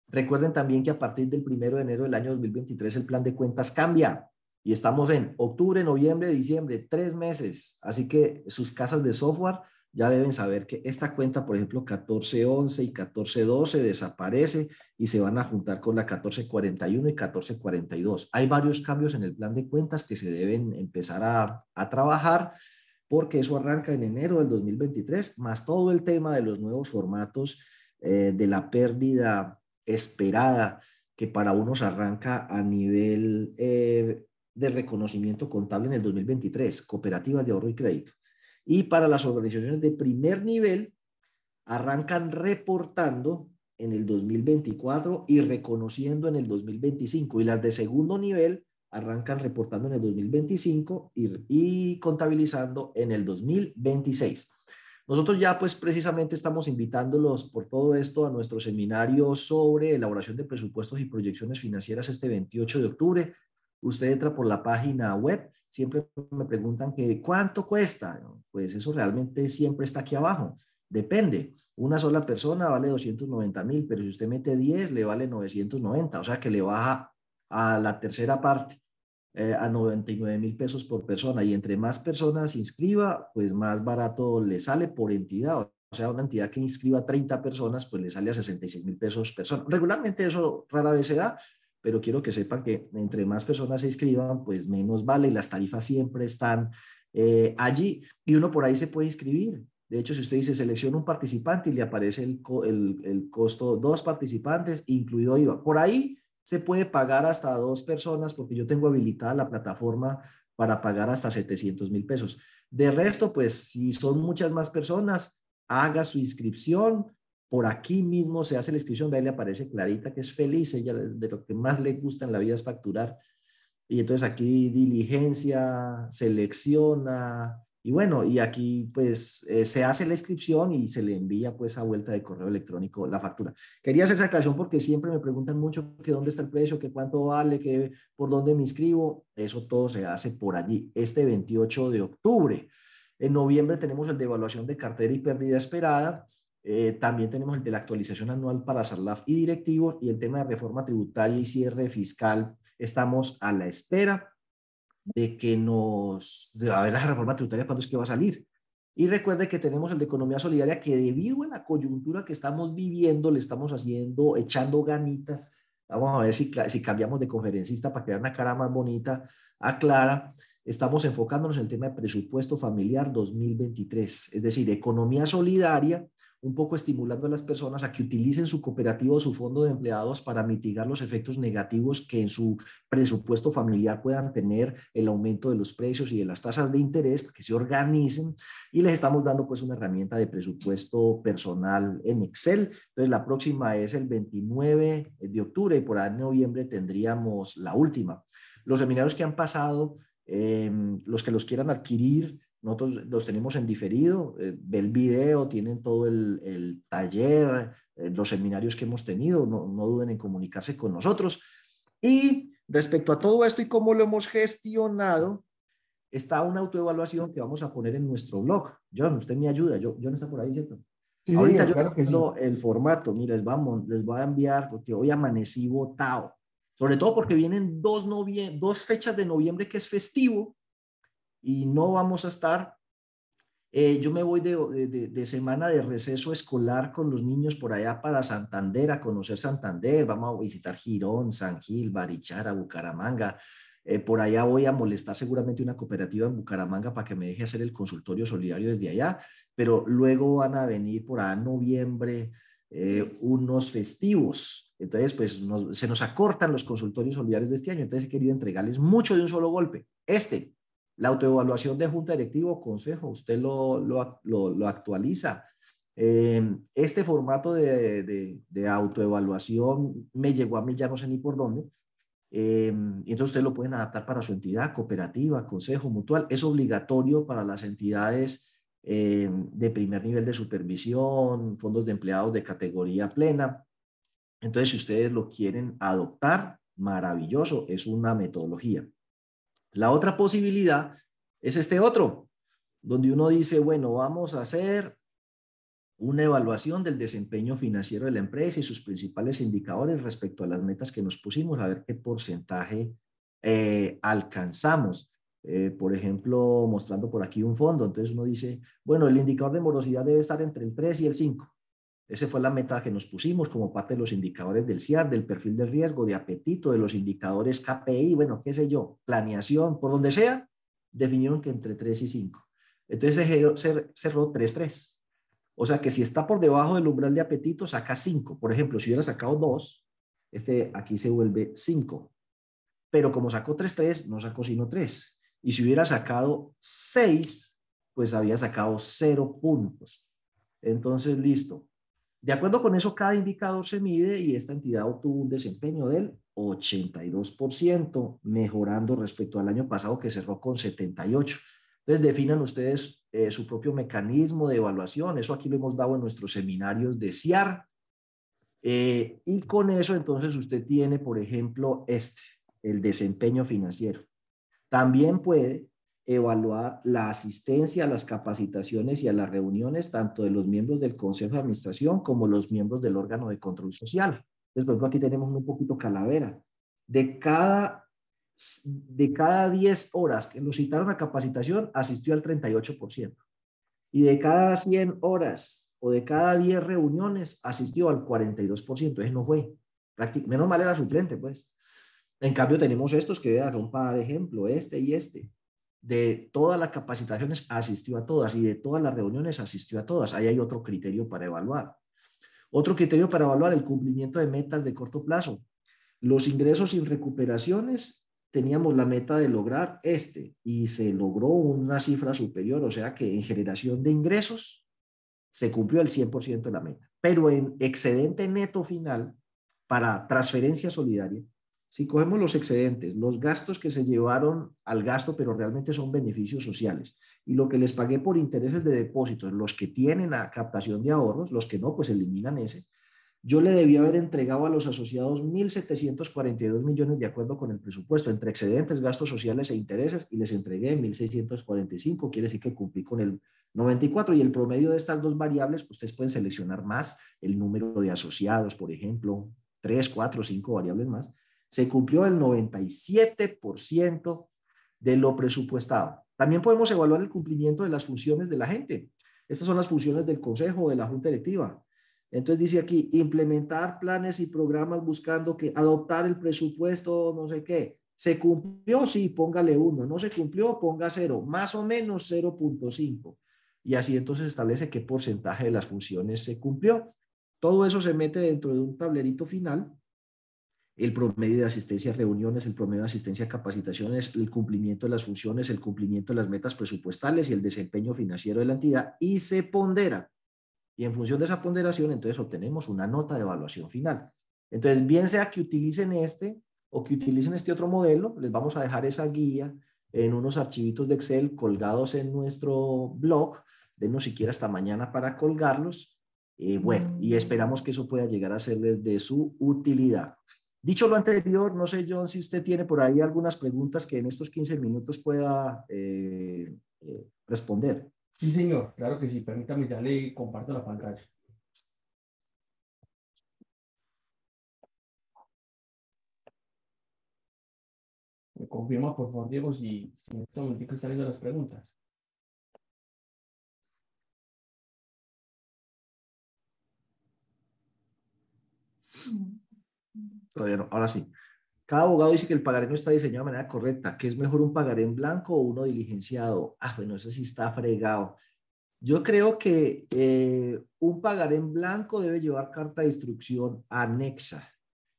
Recuerden también que a partir del primero de enero del año 2023 el plan de cuentas cambia y estamos en octubre, noviembre, diciembre, tres meses. Así que sus casas de software ya deben saber que esta cuenta, por ejemplo, 1411 y 1412 desaparece y se van a juntar con la 1441 y 1442. Hay varios cambios en el plan de cuentas que se deben empezar a, a trabajar porque eso arranca en enero del 2023, más todo el tema de los nuevos formatos eh, de la pérdida esperada que para unos arranca a nivel eh, de reconocimiento contable en el 2023, cooperativas de ahorro y crédito. Y para las organizaciones de primer nivel, arrancan reportando en el 2024 y reconociendo en el 2025. Y las de segundo nivel arrancan reportando en el 2025 y, y contabilizando en el 2026. Nosotros ya pues precisamente estamos invitándolos por todo esto a nuestro seminario sobre elaboración de presupuestos y proyecciones financieras este 28 de octubre. Usted entra por la página web siempre me preguntan que cuánto cuesta. Pues eso realmente siempre está aquí abajo. Depende. Una sola persona vale 290 mil, pero si usted mete 10, le vale 990. O sea que le baja a la tercera parte, eh, a 99 mil pesos por persona. Y entre más personas inscriba, pues más barato le sale por entidad. O sea, una entidad que inscriba 30 personas, pues le sale a 66 mil pesos persona. Regularmente eso rara vez se da, pero quiero que sepan que entre más personas se inscriban, pues menos vale las tarifas siempre están eh, allí y uno por ahí se puede inscribir. De hecho, si usted dice selecciona un participante y le aparece el, el, el costo dos participantes, incluido IVA. Por ahí se puede pagar hasta dos personas porque yo tengo habilitada la plataforma para pagar hasta 700 mil pesos. De resto, pues si son muchas más personas, haga su inscripción. Por aquí mismo se hace la inscripción, ahí le aparece clarita que es feliz, ella de lo que más le gusta en la vida es facturar. Y entonces aquí diligencia, selecciona, y bueno, y aquí pues eh, se hace la inscripción y se le envía pues a vuelta de correo electrónico la factura. Quería hacer esa aclaración porque siempre me preguntan mucho que dónde está el precio, que cuánto vale, que por dónde me inscribo. Eso todo se hace por allí, este 28 de octubre. En noviembre tenemos el de evaluación de cartera y pérdida esperada. Eh, también tenemos el de la actualización anual para SARLAF y directivos y el tema de reforma tributaria y cierre fiscal. Estamos a la espera de que nos, de a ver la reforma tributaria, cuándo es que va a salir. Y recuerde que tenemos el de economía solidaria que debido a la coyuntura que estamos viviendo, le estamos haciendo, echando ganitas. Vamos a ver si, si cambiamos de conferencista para vean una cara más bonita a Clara. Estamos enfocándonos en el tema de presupuesto familiar 2023, es decir, economía solidaria un poco estimulando a las personas a que utilicen su cooperativa o su fondo de empleados para mitigar los efectos negativos que en su presupuesto familiar puedan tener el aumento de los precios y de las tasas de interés, que se organicen y les estamos dando pues una herramienta de presupuesto personal en Excel. Entonces la próxima es el 29 de octubre y por ahí en noviembre tendríamos la última. Los seminarios que han pasado, eh, los que los quieran adquirir, nosotros los tenemos en diferido, eh, ve el video, tienen todo el, taller, eh, los seminarios que hemos tenido, no, no, duden en comunicarse con nosotros. Y respecto a todo esto y cómo lo hemos gestionado, está una autoevaluación que vamos a poner en nuestro blog. John, usted me ayuda, yo, John está por ahí, ¿cierto? Ahorita yo claro el formato, mire, les, vamos, les voy a enviar porque hoy amanecí votado, sobre todo porque vienen dos, dos fechas de noviembre que es festivo y no vamos a estar. Eh, yo me voy de, de, semana de receso escolar con los niños por allá para Santander, a conocer Santander. Vamos a visitar Girón, San Gil, Barichara, Bucaramanga. Eh, por allá voy a molestar seguramente una cooperativa en Bucaramanga para que me deje hacer el consultorio solidario desde allá, pero luego van a venir por en noviembre eh, unos festivos. Entonces, pues se nos acortan los consultorios solidarios de este año. Entonces he querido entregarles mucho de un solo golpe. Este, la autoevaluación de junta directiva o consejo, usted lo, actualiza. Eh, este formato de, autoevaluación me llegó a mí, ya no sé ni por dónde. Eh, entonces ustedes lo pueden adaptar para su entidad, cooperativa, consejo, mutual. Es obligatorio para las entidades eh, de primer nivel de supervisión, fondos de empleados de categoría plena. Entonces, si ustedes lo quieren adoptar, maravilloso, es una metodología. La otra posibilidad es este otro, donde uno dice, bueno, vamos a hacer una evaluación del desempeño financiero de la empresa y sus principales indicadores respecto a las metas que nos pusimos, a ver qué porcentaje eh, alcanzamos. Eh, por ejemplo, mostrando por aquí un fondo. Entonces uno dice, bueno, el indicador de morosidad debe estar entre el 3 y el 5. Esa fue la meta que nos pusimos como parte de los indicadores del CIAR, del perfil de riesgo, de apetito, de los indicadores KPI, bueno, qué sé yo, planeación, por donde sea, definieron que entre 3 y 5. Entonces cerró 3-3. O sea que si está por debajo del umbral de apetito, saca 5. Por ejemplo, si hubiera sacado 2, este aquí se vuelve 5. Pero como sacó 3-3, no sacó sino 3. Y si hubiera sacado 6, pues había sacado 0 puntos. Entonces, listo. De acuerdo con eso, cada indicador se mide y esta entidad obtuvo un desempeño del 82%, mejorando respecto al año pasado que cerró con 78%. Entonces, definan ustedes eh, su propio mecanismo de evaluación. Eso aquí lo hemos dado en nuestros seminarios de CIAR. Eh, y con eso, entonces, usted tiene, por ejemplo, este, el desempeño financiero. También puede evaluar la asistencia a las capacitaciones y a las reuniones tanto de los miembros del Consejo de Administración como los miembros del órgano de control social. Por ejemplo, aquí tenemos un poquito calavera. De cada, de cada 10 horas que lo citaron a capacitación, asistió al 38%. Y de cada 100 horas o de cada 10 reuniones, asistió al 42%. Ese no fue. Menos mal era suplente, pues. En cambio, tenemos estos que son para ejemplo, este y este de todas las capacitaciones asistió a todas y de todas las reuniones asistió a todas. Ahí hay otro criterio para evaluar. Otro criterio para evaluar el cumplimiento de metas de corto plazo. Los ingresos sin recuperaciones, teníamos la meta de lograr este y se logró una cifra superior, o sea que en generación de ingresos se cumplió el 100% de la meta. Pero en excedente neto final para transferencia solidaria, si cogemos los excedentes, los gastos que se llevaron al gasto, pero realmente son beneficios sociales, y lo que les pagué por intereses de depósitos, los que tienen a captación de ahorros, los que no, pues eliminan ese. Yo le debía haber entregado a los asociados 1.742 millones de acuerdo con el presupuesto, entre excedentes, gastos sociales e intereses, y les entregué 1.645, quiere decir que cumplí con el 94, y el promedio de estas dos variables, ustedes pueden seleccionar más el número de asociados, por ejemplo, 3, 4, 5 variables más, se cumplió el 97% de lo presupuestado. También podemos evaluar el cumplimiento de las funciones de la gente. Estas son las funciones del consejo o de la junta directiva. Entonces dice aquí, implementar planes y programas buscando que adoptar el presupuesto, no sé qué. ¿Se cumplió? Sí, póngale uno. ¿No se cumplió? Ponga cero. Más o menos 0.5. Y así entonces establece qué porcentaje de las funciones se cumplió. Todo eso se mete dentro de un tablerito final el promedio de asistencia a reuniones, el promedio de asistencia a capacitaciones, el cumplimiento de las funciones, el cumplimiento de las metas presupuestales y el desempeño financiero de la entidad y se pondera. Y en función de esa ponderación, entonces obtenemos una nota de evaluación final. Entonces, bien sea que utilicen este o que utilicen este otro modelo, les vamos a dejar esa guía en unos archivitos de Excel colgados en nuestro blog. Denos siquiera hasta mañana para colgarlos. Eh, bueno, y esperamos que eso pueda llegar a serles de su utilidad. Dicho lo anterior, no sé, John, si usted tiene por ahí algunas preguntas que en estos 15 minutos pueda eh, eh, responder. Sí, señor, claro que sí. Permítame, ya le comparto la pantalla. Me confirma, por favor, Diego, si, en este momento están viendo las preguntas. Todavía no. Ahora sí. Cada abogado dice que el pagaré no está diseñado de manera correcta, que es mejor un pagaré en blanco o uno diligenciado. Ah, bueno, eso sí está fregado. Yo creo que eh, un pagaré en blanco debe llevar carta de instrucción anexa.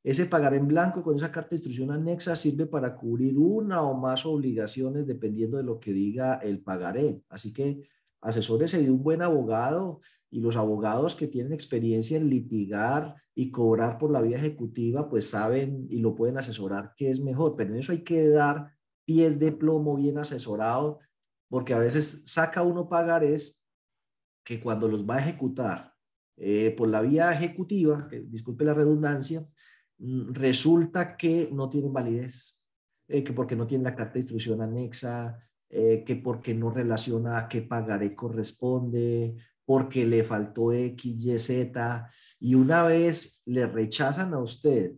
Ese pagaré en blanco con esa carta de instrucción anexa sirve para cubrir una o más obligaciones dependiendo de lo que diga el pagaré. Así que asesórese de un buen abogado y los abogados que tienen experiencia en litigar y cobrar por la vía ejecutiva, pues saben y lo pueden asesorar qué es mejor, pero en eso hay que dar pies de plomo bien asesorado, porque a veces saca uno pagarés que cuando los va a ejecutar eh, por la vía ejecutiva, que, disculpe la redundancia, mm, resulta que no tienen validez, eh, que porque no tienen la carta de instrucción anexa, eh, que porque no relaciona a qué pagaré corresponde, porque le faltó X, Y, Z, y una vez le rechazan a usted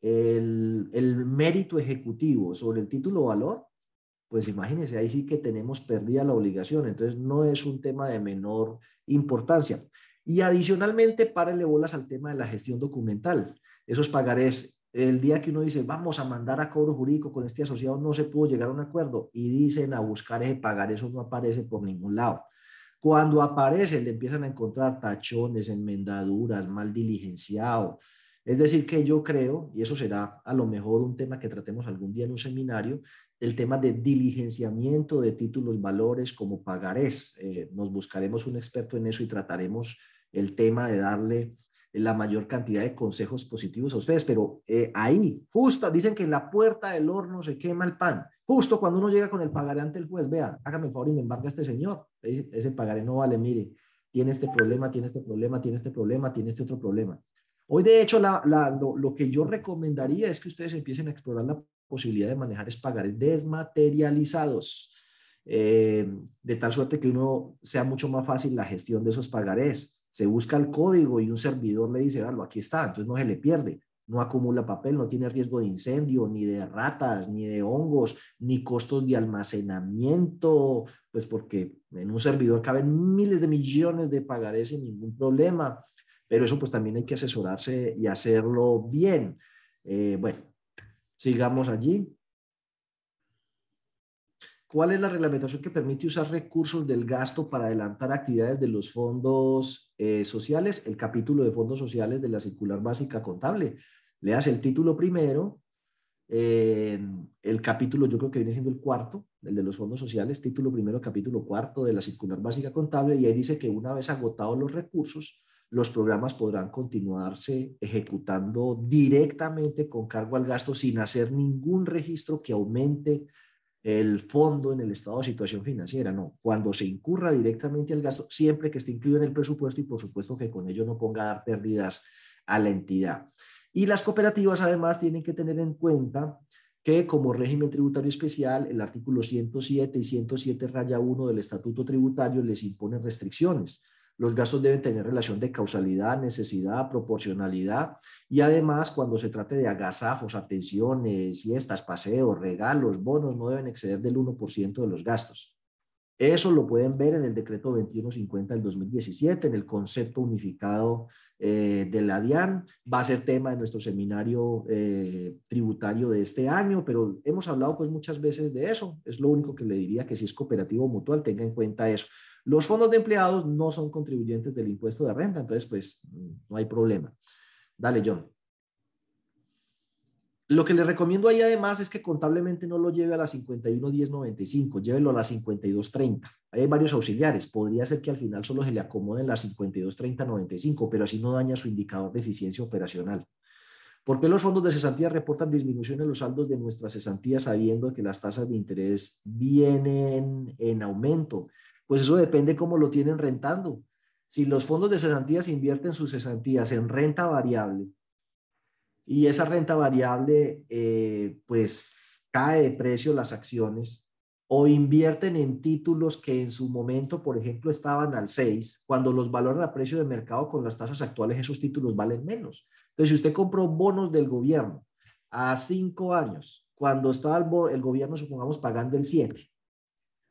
el, el mérito ejecutivo sobre el título valor, pues imagínense, ahí sí que tenemos perdida la obligación, entonces no es un tema de menor importancia. Y adicionalmente, párele bolas al tema de la gestión documental. Esos pagarés, el día que uno dice, vamos a mandar a cobro jurídico con este asociado, no se pudo llegar a un acuerdo y dicen a buscar ese pagar, eso no aparece por ningún lado. Cuando aparece, le empiezan a encontrar tachones, enmendaduras, mal diligenciado. Es decir, que yo creo, y eso será a lo mejor un tema que tratemos algún día en un seminario, el tema de diligenciamiento de títulos, valores como pagarés. Eh, nos buscaremos un experto en eso y trataremos el tema de darle la mayor cantidad de consejos positivos a ustedes, pero eh, ahí, justo, dicen que en la puerta del horno se quema el pan. Justo cuando uno llega con el pagaré ante el juez, vea, hágame el favor y me embarga este señor. Ese pagaré no vale, mire, tiene este problema, tiene este problema, tiene este problema, tiene este otro problema. Hoy, de hecho, la, lo, que yo recomendaría es que ustedes empiecen a explorar la posibilidad de manejar es pagares desmaterializados, eh, de tal suerte que uno sea mucho más fácil la gestión de esos pagarés. Se busca el código y un servidor le dice, lo aquí está, entonces no se le pierde no acumula papel, no tiene riesgo de incendio, ni de ratas, ni de hongos, ni costos de almacenamiento, pues porque en un servidor caben miles de millones de pagarés sin ningún problema, pero eso pues también hay que asesorarse y hacerlo bien. Eh, bueno, sigamos allí. ¿Cuál es la reglamentación que permite usar recursos del gasto para adelantar actividades de los fondos eh, sociales? El capítulo de fondos sociales de la circular básica contable. Leas el título primero, eh, el capítulo yo creo que viene siendo el cuarto, el de los fondos sociales, título primero, capítulo cuarto de la circular básica contable, y ahí dice que una vez agotados los recursos, los programas podrán continuarse ejecutando directamente con cargo al gasto sin hacer ningún registro que aumente el fondo en el estado de situación financiera, no, cuando se incurra directamente al gasto, siempre que esté incluido en el presupuesto y por supuesto que con ello no ponga a dar pérdidas a la entidad. Y las cooperativas además tienen que tener en cuenta que como régimen tributario especial, el artículo 107 y 107 raya 1 del Estatuto Tributario les impone restricciones. Los gastos deben tener relación de causalidad, necesidad, proporcionalidad y además cuando se trate de agasajos, atenciones, fiestas, paseos, regalos, bonos, no deben exceder del 1% de los gastos. Eso lo pueden ver en el decreto 2150 del 2017, en el concepto unificado eh, de la DIAN. Va a ser tema de nuestro seminario eh, tributario de este año, pero hemos hablado pues muchas veces de eso. Es lo único que le diría que si es cooperativo mutual, tenga en cuenta eso. Los fondos de empleados no son contribuyentes del impuesto de renta, entonces pues no hay problema. Dale, John. Lo que le recomiendo ahí además es que contablemente no lo lleve a la 51.1095, llévelo a la 52.30. Hay varios auxiliares. Podría ser que al final solo se le acomoden la 52.30.95, pero así no daña su indicador de eficiencia operacional. ¿Por qué los fondos de cesantía reportan disminución en los saldos de nuestras cesantías sabiendo que las tasas de interés vienen en aumento? Pues eso depende cómo lo tienen rentando. Si los fondos de cesantías invierten sus cesantías en renta variable y esa renta variable eh, pues cae de precio las acciones o invierten en títulos que en su momento, por ejemplo, estaban al 6, cuando los valoran a precio de mercado con las tasas actuales, esos títulos valen menos. Entonces, si usted compró bonos del gobierno a cinco años, cuando estaba el, el gobierno, supongamos, pagando el 7,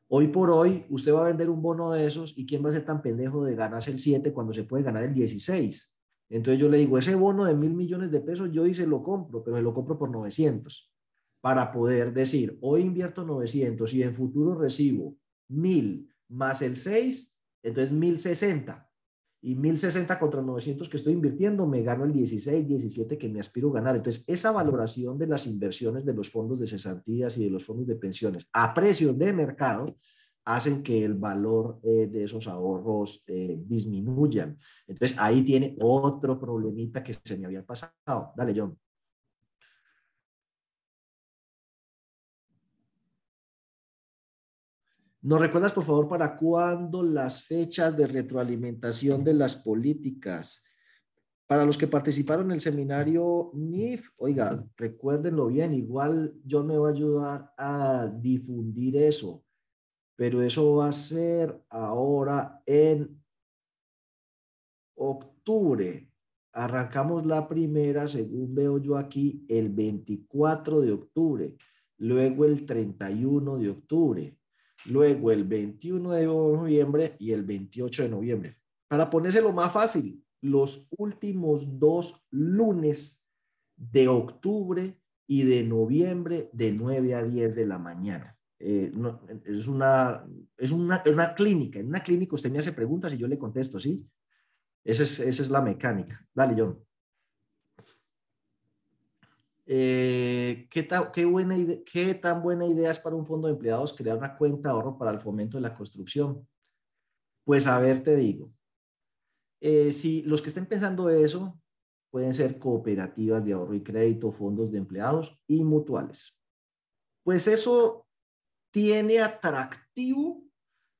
Hoy por hoy, usted va a vender un bono de esos y ¿quién va a ser tan pendejo de ganarse el 7 cuando se puede ganar el 16? Entonces yo le digo, ese bono de mil millones de pesos, yo hice lo compro, pero se lo compro por 900 para poder decir, hoy invierto 900 y en futuro recibo mil más el 6, entonces 1060 y 1060 contra 900 que estoy invirtiendo, me gano el 16, 17 que me aspiro a ganar. Entonces, esa valoración de las inversiones de los fondos de cesantías y de los fondos de pensiones a precios de mercado hacen que el valor eh, de esos ahorros eh, disminuyan. Entonces, ahí tiene otro problemita que se me había pasado. Dale, John. ¿Nos recuerdas, por favor, para cuándo las fechas de retroalimentación de las políticas? Para los que participaron en el seminario NIF, oiga, recuérdenlo bien, igual yo me voy a ayudar a difundir eso, pero eso va a ser ahora en octubre. Arrancamos la primera, según veo yo aquí, el 24 de octubre, luego el 31 de octubre luego el 21 de noviembre y el 28 de noviembre. Para ponérselo más fácil, los últimos dos lunes de octubre y de noviembre de 9 a 10 de la mañana. Eh, es, una, es, una, clínica. En una clínica usted me hace preguntas y yo le contesto, ¿sí? Esa es, esa es la mecánica. Dale, John. Eh, ¿qué, qué, buena ¿Qué tan buena idea es para un fondo de empleados crear una cuenta de ahorro para el fomento de la construcción? Pues a ver, te digo. Eh, si los que estén pensando eso pueden ser cooperativas de ahorro y crédito, fondos de empleados y mutuales. Pues eso tiene atractivo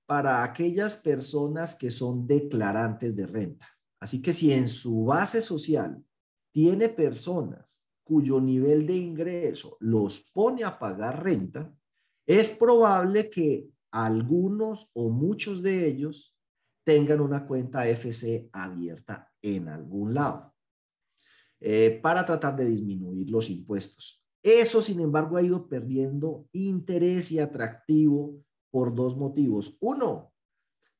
para aquellas personas que son declarantes de renta. Así que si en su base social tiene personas cuyo nivel de ingreso los pone a pagar renta, es probable que algunos o muchos de ellos tengan una cuenta FC abierta en algún lado eh, para tratar de disminuir los impuestos. Eso, sin embargo, ha ido perdiendo interés y atractivo por dos motivos. Uno,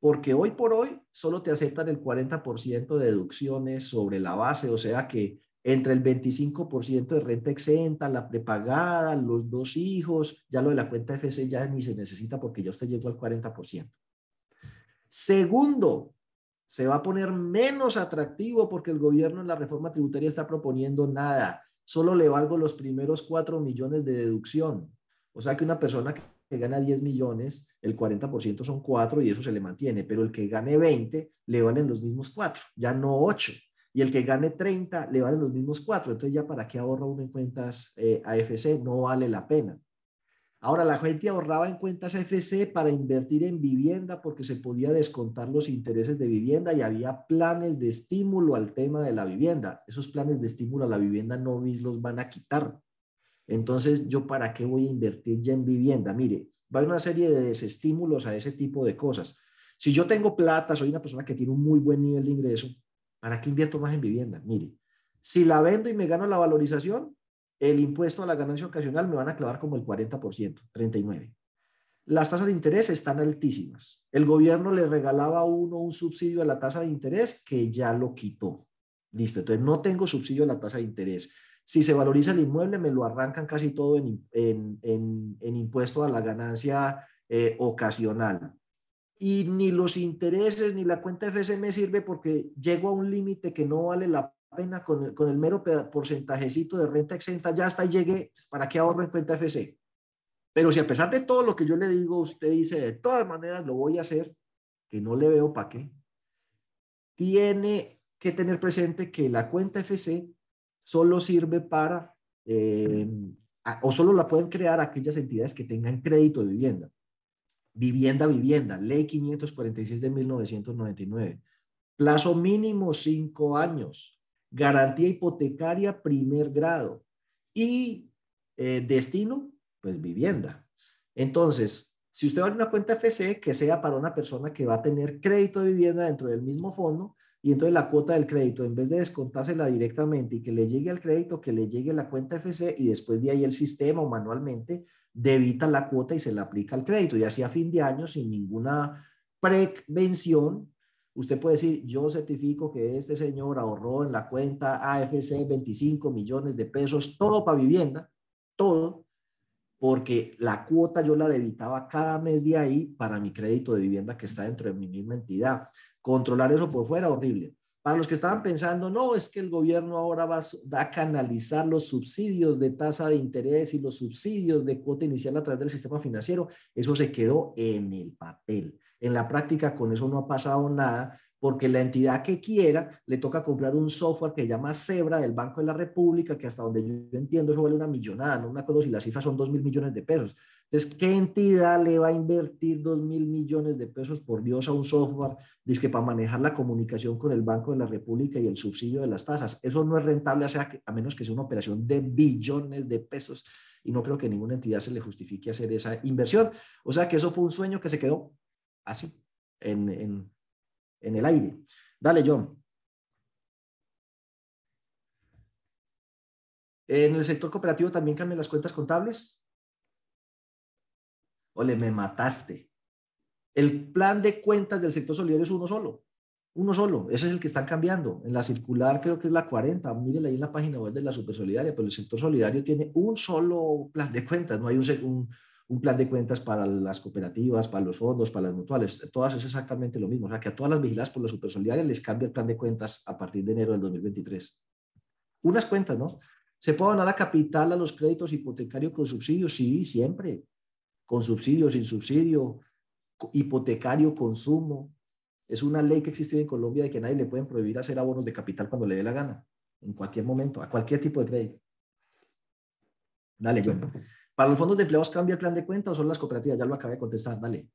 porque hoy por hoy solo te aceptan el 40% de deducciones sobre la base, o sea que entre el 25% de renta exenta, la prepagada, los dos hijos, ya lo de la cuenta FC ya ni se necesita porque ya usted llegó al 40%. Segundo, se va a poner menos atractivo porque el gobierno en la reforma tributaria está proponiendo nada. Solo le valgo los primeros 4 millones de deducción. O sea que una persona que gana 10 millones, el 40% son 4 y eso se le mantiene, pero el que gane 20 le valen los mismos 4, ya no 8 y el que gane 30 le valen los mismos 4. Entonces ya para qué ahorra uno en cuentas eh, AFC, no vale la pena. Ahora la gente ahorraba en cuentas AFC para invertir en vivienda porque se podía descontar los intereses de vivienda y había planes de estímulo al tema de la vivienda. Esos planes de estímulo a la vivienda no los van a quitar. Entonces, ¿yo para qué voy a invertir ya en vivienda? Mire, va una serie de desestímulos a ese tipo de cosas. Si yo tengo plata, soy una persona que tiene un muy buen nivel de ingreso, ¿Para qué invierto más en vivienda? Mire, si la vendo y me gano la valorización, el impuesto a la ganancia ocasional me van a clavar como el 40%, 39%. Las tasas de interés están altísimas. El gobierno le regalaba a uno un subsidio a la tasa de interés que ya lo quitó. Listo, entonces no tengo subsidio a la tasa de interés. Si se valoriza el inmueble, me lo arrancan casi todo en, impuesto a la ganancia eh, ocasional y ni los intereses ni la cuenta FC me sirve porque llego a un límite que no vale la pena con el, con el mero porcentajecito de renta exenta, ya hasta llegué, pues, ¿para qué ahorro en cuenta FC? Pero si a pesar de todo lo que yo le digo, usted dice, de todas maneras lo voy a hacer, que no le veo para qué, tiene que tener presente que la cuenta FC solo sirve para, eh, o solo la pueden crear aquellas entidades que tengan crédito de vivienda. Vivienda, vivienda, ley 546 de 1999. Plazo mínimo cinco años. Garantía hipotecaria primer grado. Y eh, destino, pues vivienda. Entonces, si usted va a una cuenta FC, que sea para una persona que va a tener crédito de vivienda dentro del mismo fondo, y entonces la cuota del crédito, en vez de descontársela directamente y que le llegue al crédito, que le llegue la cuenta FC y después de ahí el sistema o manualmente debita la cuota y se le aplica el crédito. Y así a fin de año, sin ninguna prevención, usted puede decir, yo certifico que este señor ahorró en la cuenta AFC 25 millones de pesos, todo para vivienda, todo, porque la cuota yo la debitaba cada mes de ahí para mi crédito de vivienda que está dentro de mi misma entidad. Controlar eso por fuera, horrible. Para los que estaban pensando, no, es que el gobierno ahora va a canalizar los subsidios de tasa de interés y los subsidios de cuota inicial a través del sistema financiero, eso se quedó en el papel. En la práctica con eso no ha pasado nada porque la entidad que quiera le toca comprar un software que se llama Zebra del Banco de la República, que hasta donde yo entiendo eso vale una millonada, no me acuerdo si las cifras son dos mil millones de pesos. Entonces, ¿qué entidad le va a invertir dos mil millones de pesos por Dios a un software dice para manejar la comunicación con el Banco de la República y el subsidio de las tasas? Eso no es rentable, a menos que sea una operación de billones de pesos y no creo que ninguna entidad se le justifique hacer esa inversión. O sea que eso fue un sueño que se quedó así, en, en, en el aire. Dale, John. En el sector cooperativo también cambian las cuentas contables. Ole, me mataste. El plan de cuentas del sector solidario es uno solo. Uno solo. Ese es el que están cambiando. En la circular creo que es la 40. Mírenla ahí en la página web de la Super Solidaria, pero el sector solidario tiene un solo plan de cuentas. No hay un, un, plan de cuentas para las cooperativas, para los fondos, para las mutuales. Todas es exactamente lo mismo. O sea, que a todas las vigiladas por la Super Solidaria les cambia el plan de cuentas a partir de enero del 2023. Unas cuentas, ¿no? ¿Se puede donar a capital a los créditos hipotecarios con subsidios? Sí, siempre con subsidio, sin subsidio, hipotecario, consumo. Es una ley que existe en Colombia de que nadie le pueden prohibir hacer abonos de capital cuando le dé la gana, en cualquier momento, a cualquier tipo de crédito. Dale, John. ¿Para los fondos de empleados cambia el plan de cuenta o son las cooperativas? Ya lo acabé de contestar, dale.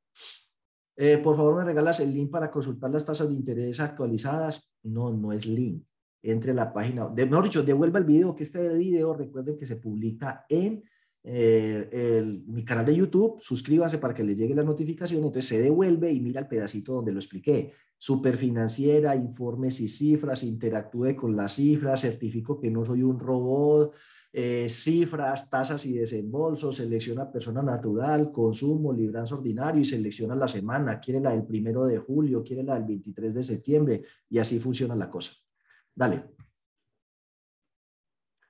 Eh, por favor, me regalas el link para consultar las tasas de interés actualizadas. No, no es link. Entre la página, de, mejor dicho, devuelva el video, que este video, recuerden que se publica en eh, mi canal de YouTube, suscríbase para que le llegue la notificación, entonces se devuelve y mira el pedacito donde lo expliqué. Superfinanciera, informes y cifras, interactúe con las cifras, certifico que no soy un robot, eh, cifras, tasas y desembolsos, selecciona persona natural, consumo, libranza ordinario y selecciona la semana, quiere la del primero de julio, quiere la del 23 de septiembre y así funciona la cosa. Dale.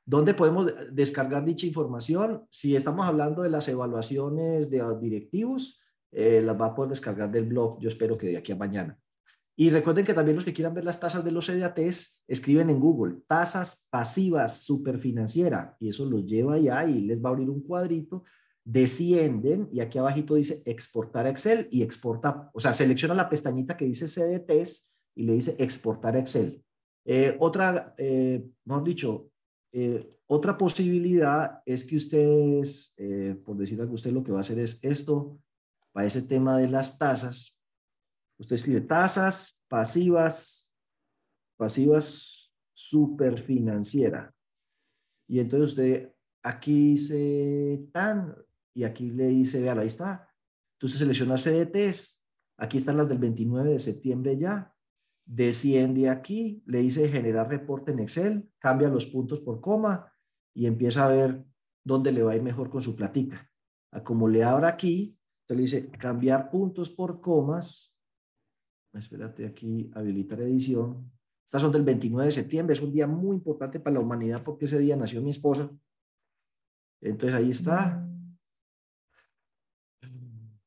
¿Dónde podemos descargar dicha información? Si estamos hablando de las evaluaciones de directivos, eh, las va a poder descargar del blog, yo espero que de aquí a mañana. Y recuerden que también los que quieran ver las tasas de los CDATs, escriben en Google, tasas pasivas superfinanciera, y eso los lleva allá y les va a abrir un cuadrito, descienden y aquí abajito dice exportar Excel y exporta, o sea, selecciona la pestañita que dice CDTs y le dice exportar Excel. Eh, otra, eh, mejor dicho, eh, otra posibilidad es que ustedes, por decir algo, usted lo que va a hacer es esto, para ese tema de las tasas, Usted escribe tasas pasivas, pasivas superfinanciera. Y entonces usted aquí dice tan y aquí le dice, vea, ahí está. Entonces selecciona CDTs. Aquí están las del 29 de septiembre ya. Desciende aquí, le dice generar reporte en Excel, cambia los puntos por coma y empieza a ver dónde le va a ir mejor con su platica. A como le abra aquí, usted le dice cambiar puntos por comas espérate aquí, habilitar edición. Estas son del 29 de septiembre, es un día muy importante para la humanidad porque ese día nació mi esposa. Entonces ahí está.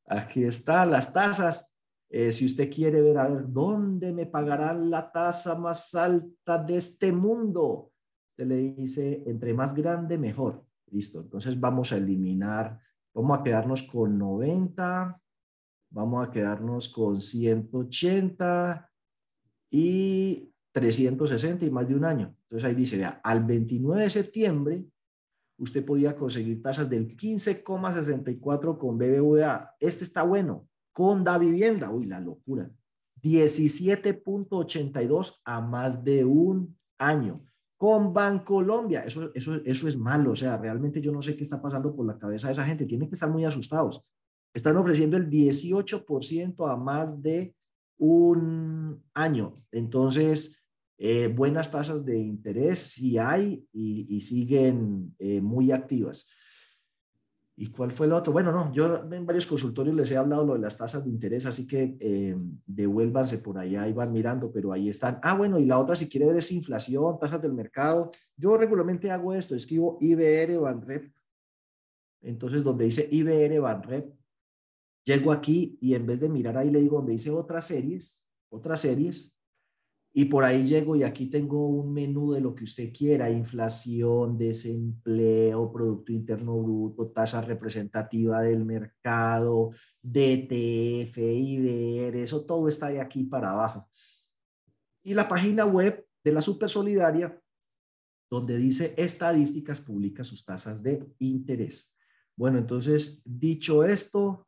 Aquí está las tasas. Eh, si usted quiere ver a ver dónde me pagarán la tasa más alta de este mundo, usted le dice entre más grande mejor. Listo. Entonces vamos a eliminar, vamos a quedarnos con 90 vamos a quedarnos con 180 y 360 y más de un año. Entonces ahí dice, vea, al 29 de septiembre usted podía conseguir tasas del 15,64 con BBVA. Este está bueno. Con Da Vivienda, uy, la locura. 17.82 a más de un año. Con Bancolombia, eso, eso, eso es malo. O sea, realmente yo no sé qué está pasando por la cabeza de esa gente. Tienen que estar muy asustados. Están ofreciendo el 18% a más de un año. Entonces, eh, buenas tasas de interés sí hay y, siguen eh, muy activas. ¿Y cuál fue el otro? Bueno, no, yo en varios consultorios les he hablado lo de las tasas de interés, así que eh, devuélvanse por allá y van mirando, pero ahí están. Ah, bueno, y la otra, si quiere ver, es inflación, tasas del mercado. Yo regularmente hago esto, escribo IBR Banrep. Entonces, donde dice IBR Banrep, Llego aquí y en vez de mirar ahí le digo donde dice otras series, otras series, y por ahí llego y aquí tengo un menú de lo que usted quiera, inflación, desempleo, Producto Interno Bruto, tasa representativa del mercado, DTF, IBR, eso todo está de aquí para abajo. Y la página web de la Super Solidaria, donde dice estadísticas, publica sus tasas de interés. Bueno, entonces, dicho esto,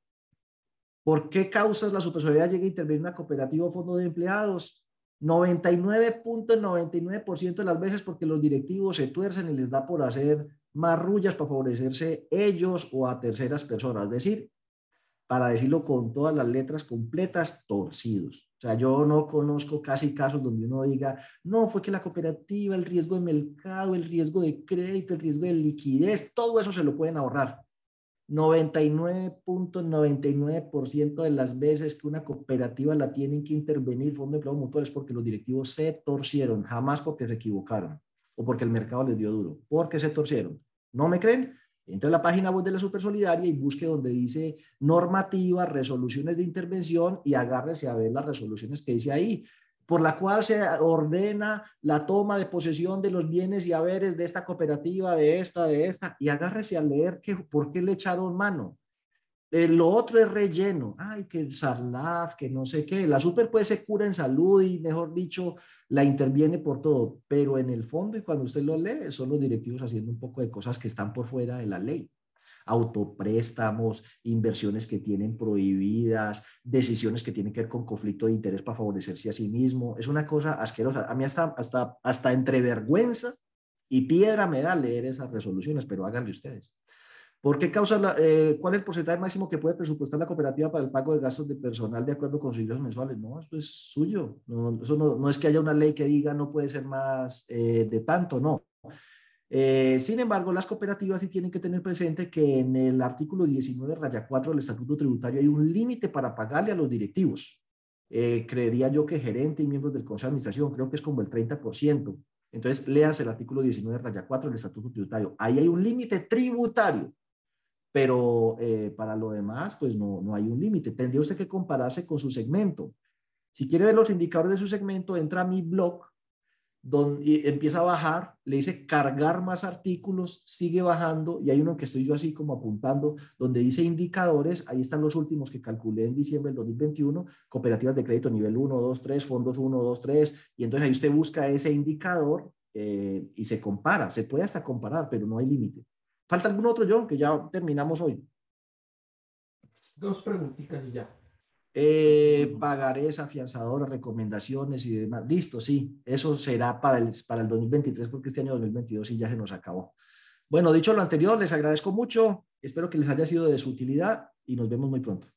¿Por qué causas la supersolidaridad llega a intervenir en una cooperativa o fondo de empleados? 99.99% de las veces porque los directivos se tuercen y les da por hacer marrullas para favorecerse ellos o a terceras personas. Es decir, para decirlo con todas las letras completas, torcidos. O sea, yo no conozco casi casos donde uno diga, no, fue que la cooperativa, el riesgo de mercado, el riesgo de crédito, el riesgo de liquidez, todo eso se lo pueden ahorrar. 99.99% de las veces que una cooperativa la tienen que intervenir fondo de empleo mutual es porque los directivos se torcieron, jamás porque se equivocaron o porque el mercado les dio duro, porque se torcieron. ¿No me creen? Entre a la página web de la Super Solidaria y busque donde dice normativa, resoluciones de intervención y agárrese a ver las resoluciones que dice ahí por la cual se ordena la toma de posesión de los bienes y haberes de esta cooperativa, de esta, de esta, y agárrese a leer que, por qué le echaron mano. Eh, lo otro es relleno. Ay, que el SARLAF, que no sé qué. La super puede se cura en salud y, mejor dicho, la interviene por todo. Pero en el fondo, y cuando usted lo lee, son los directivos haciendo un poco de cosas que están por fuera de la ley autopréstamos, inversiones que tienen prohibidas, decisiones que tienen que ver con conflicto de interés para favorecerse a sí mismo. Es una cosa asquerosa. A mí hasta, hasta, hasta entre vergüenza y piedra me da leer esas resoluciones, pero háganle ustedes. ¿Por qué causa la, eh, ¿Cuál es el porcentaje máximo que puede presupuestar la cooperativa para el pago de gastos de personal de acuerdo con sus ingresos mensuales? No, eso es suyo. No, eso no, no, es que haya una ley que diga no puede ser más eh, de tanto, no. Eh, sin embargo, las cooperativas sí tienen que tener presente que en el artículo 19, raya 4 del Estatuto Tributario hay un límite para pagarle a los directivos. Eh, creería yo que gerente y miembros del Consejo de Administración, creo que es como el 30%. Entonces, léanse el artículo 19, raya 4 del Estatuto Tributario. Ahí hay un límite tributario, pero eh, para lo demás, pues no, no hay un límite. Tendría usted que compararse con su segmento. Si quiere ver los indicadores de su segmento, entra a mi blog donde empieza a bajar, le dice cargar más artículos, sigue bajando y hay uno que estoy yo así como apuntando, donde dice indicadores, ahí están los últimos que calculé en diciembre del 2021, cooperativas de crédito nivel 1, 2, 3, fondos 1, 2, 3, y entonces ahí usted busca ese indicador eh, y se compara, se puede hasta comparar, pero no hay límite. ¿Falta algún otro, John, que ya terminamos hoy? Dos preguntitas y ya. Eh, pagarés, afianzadoras, recomendaciones y demás. Listo, sí, eso será para el, para el 2023 porque este año 2022 sí ya se nos acabó. Bueno, dicho lo anterior, les agradezco mucho, espero que les haya sido de su utilidad y nos vemos muy pronto.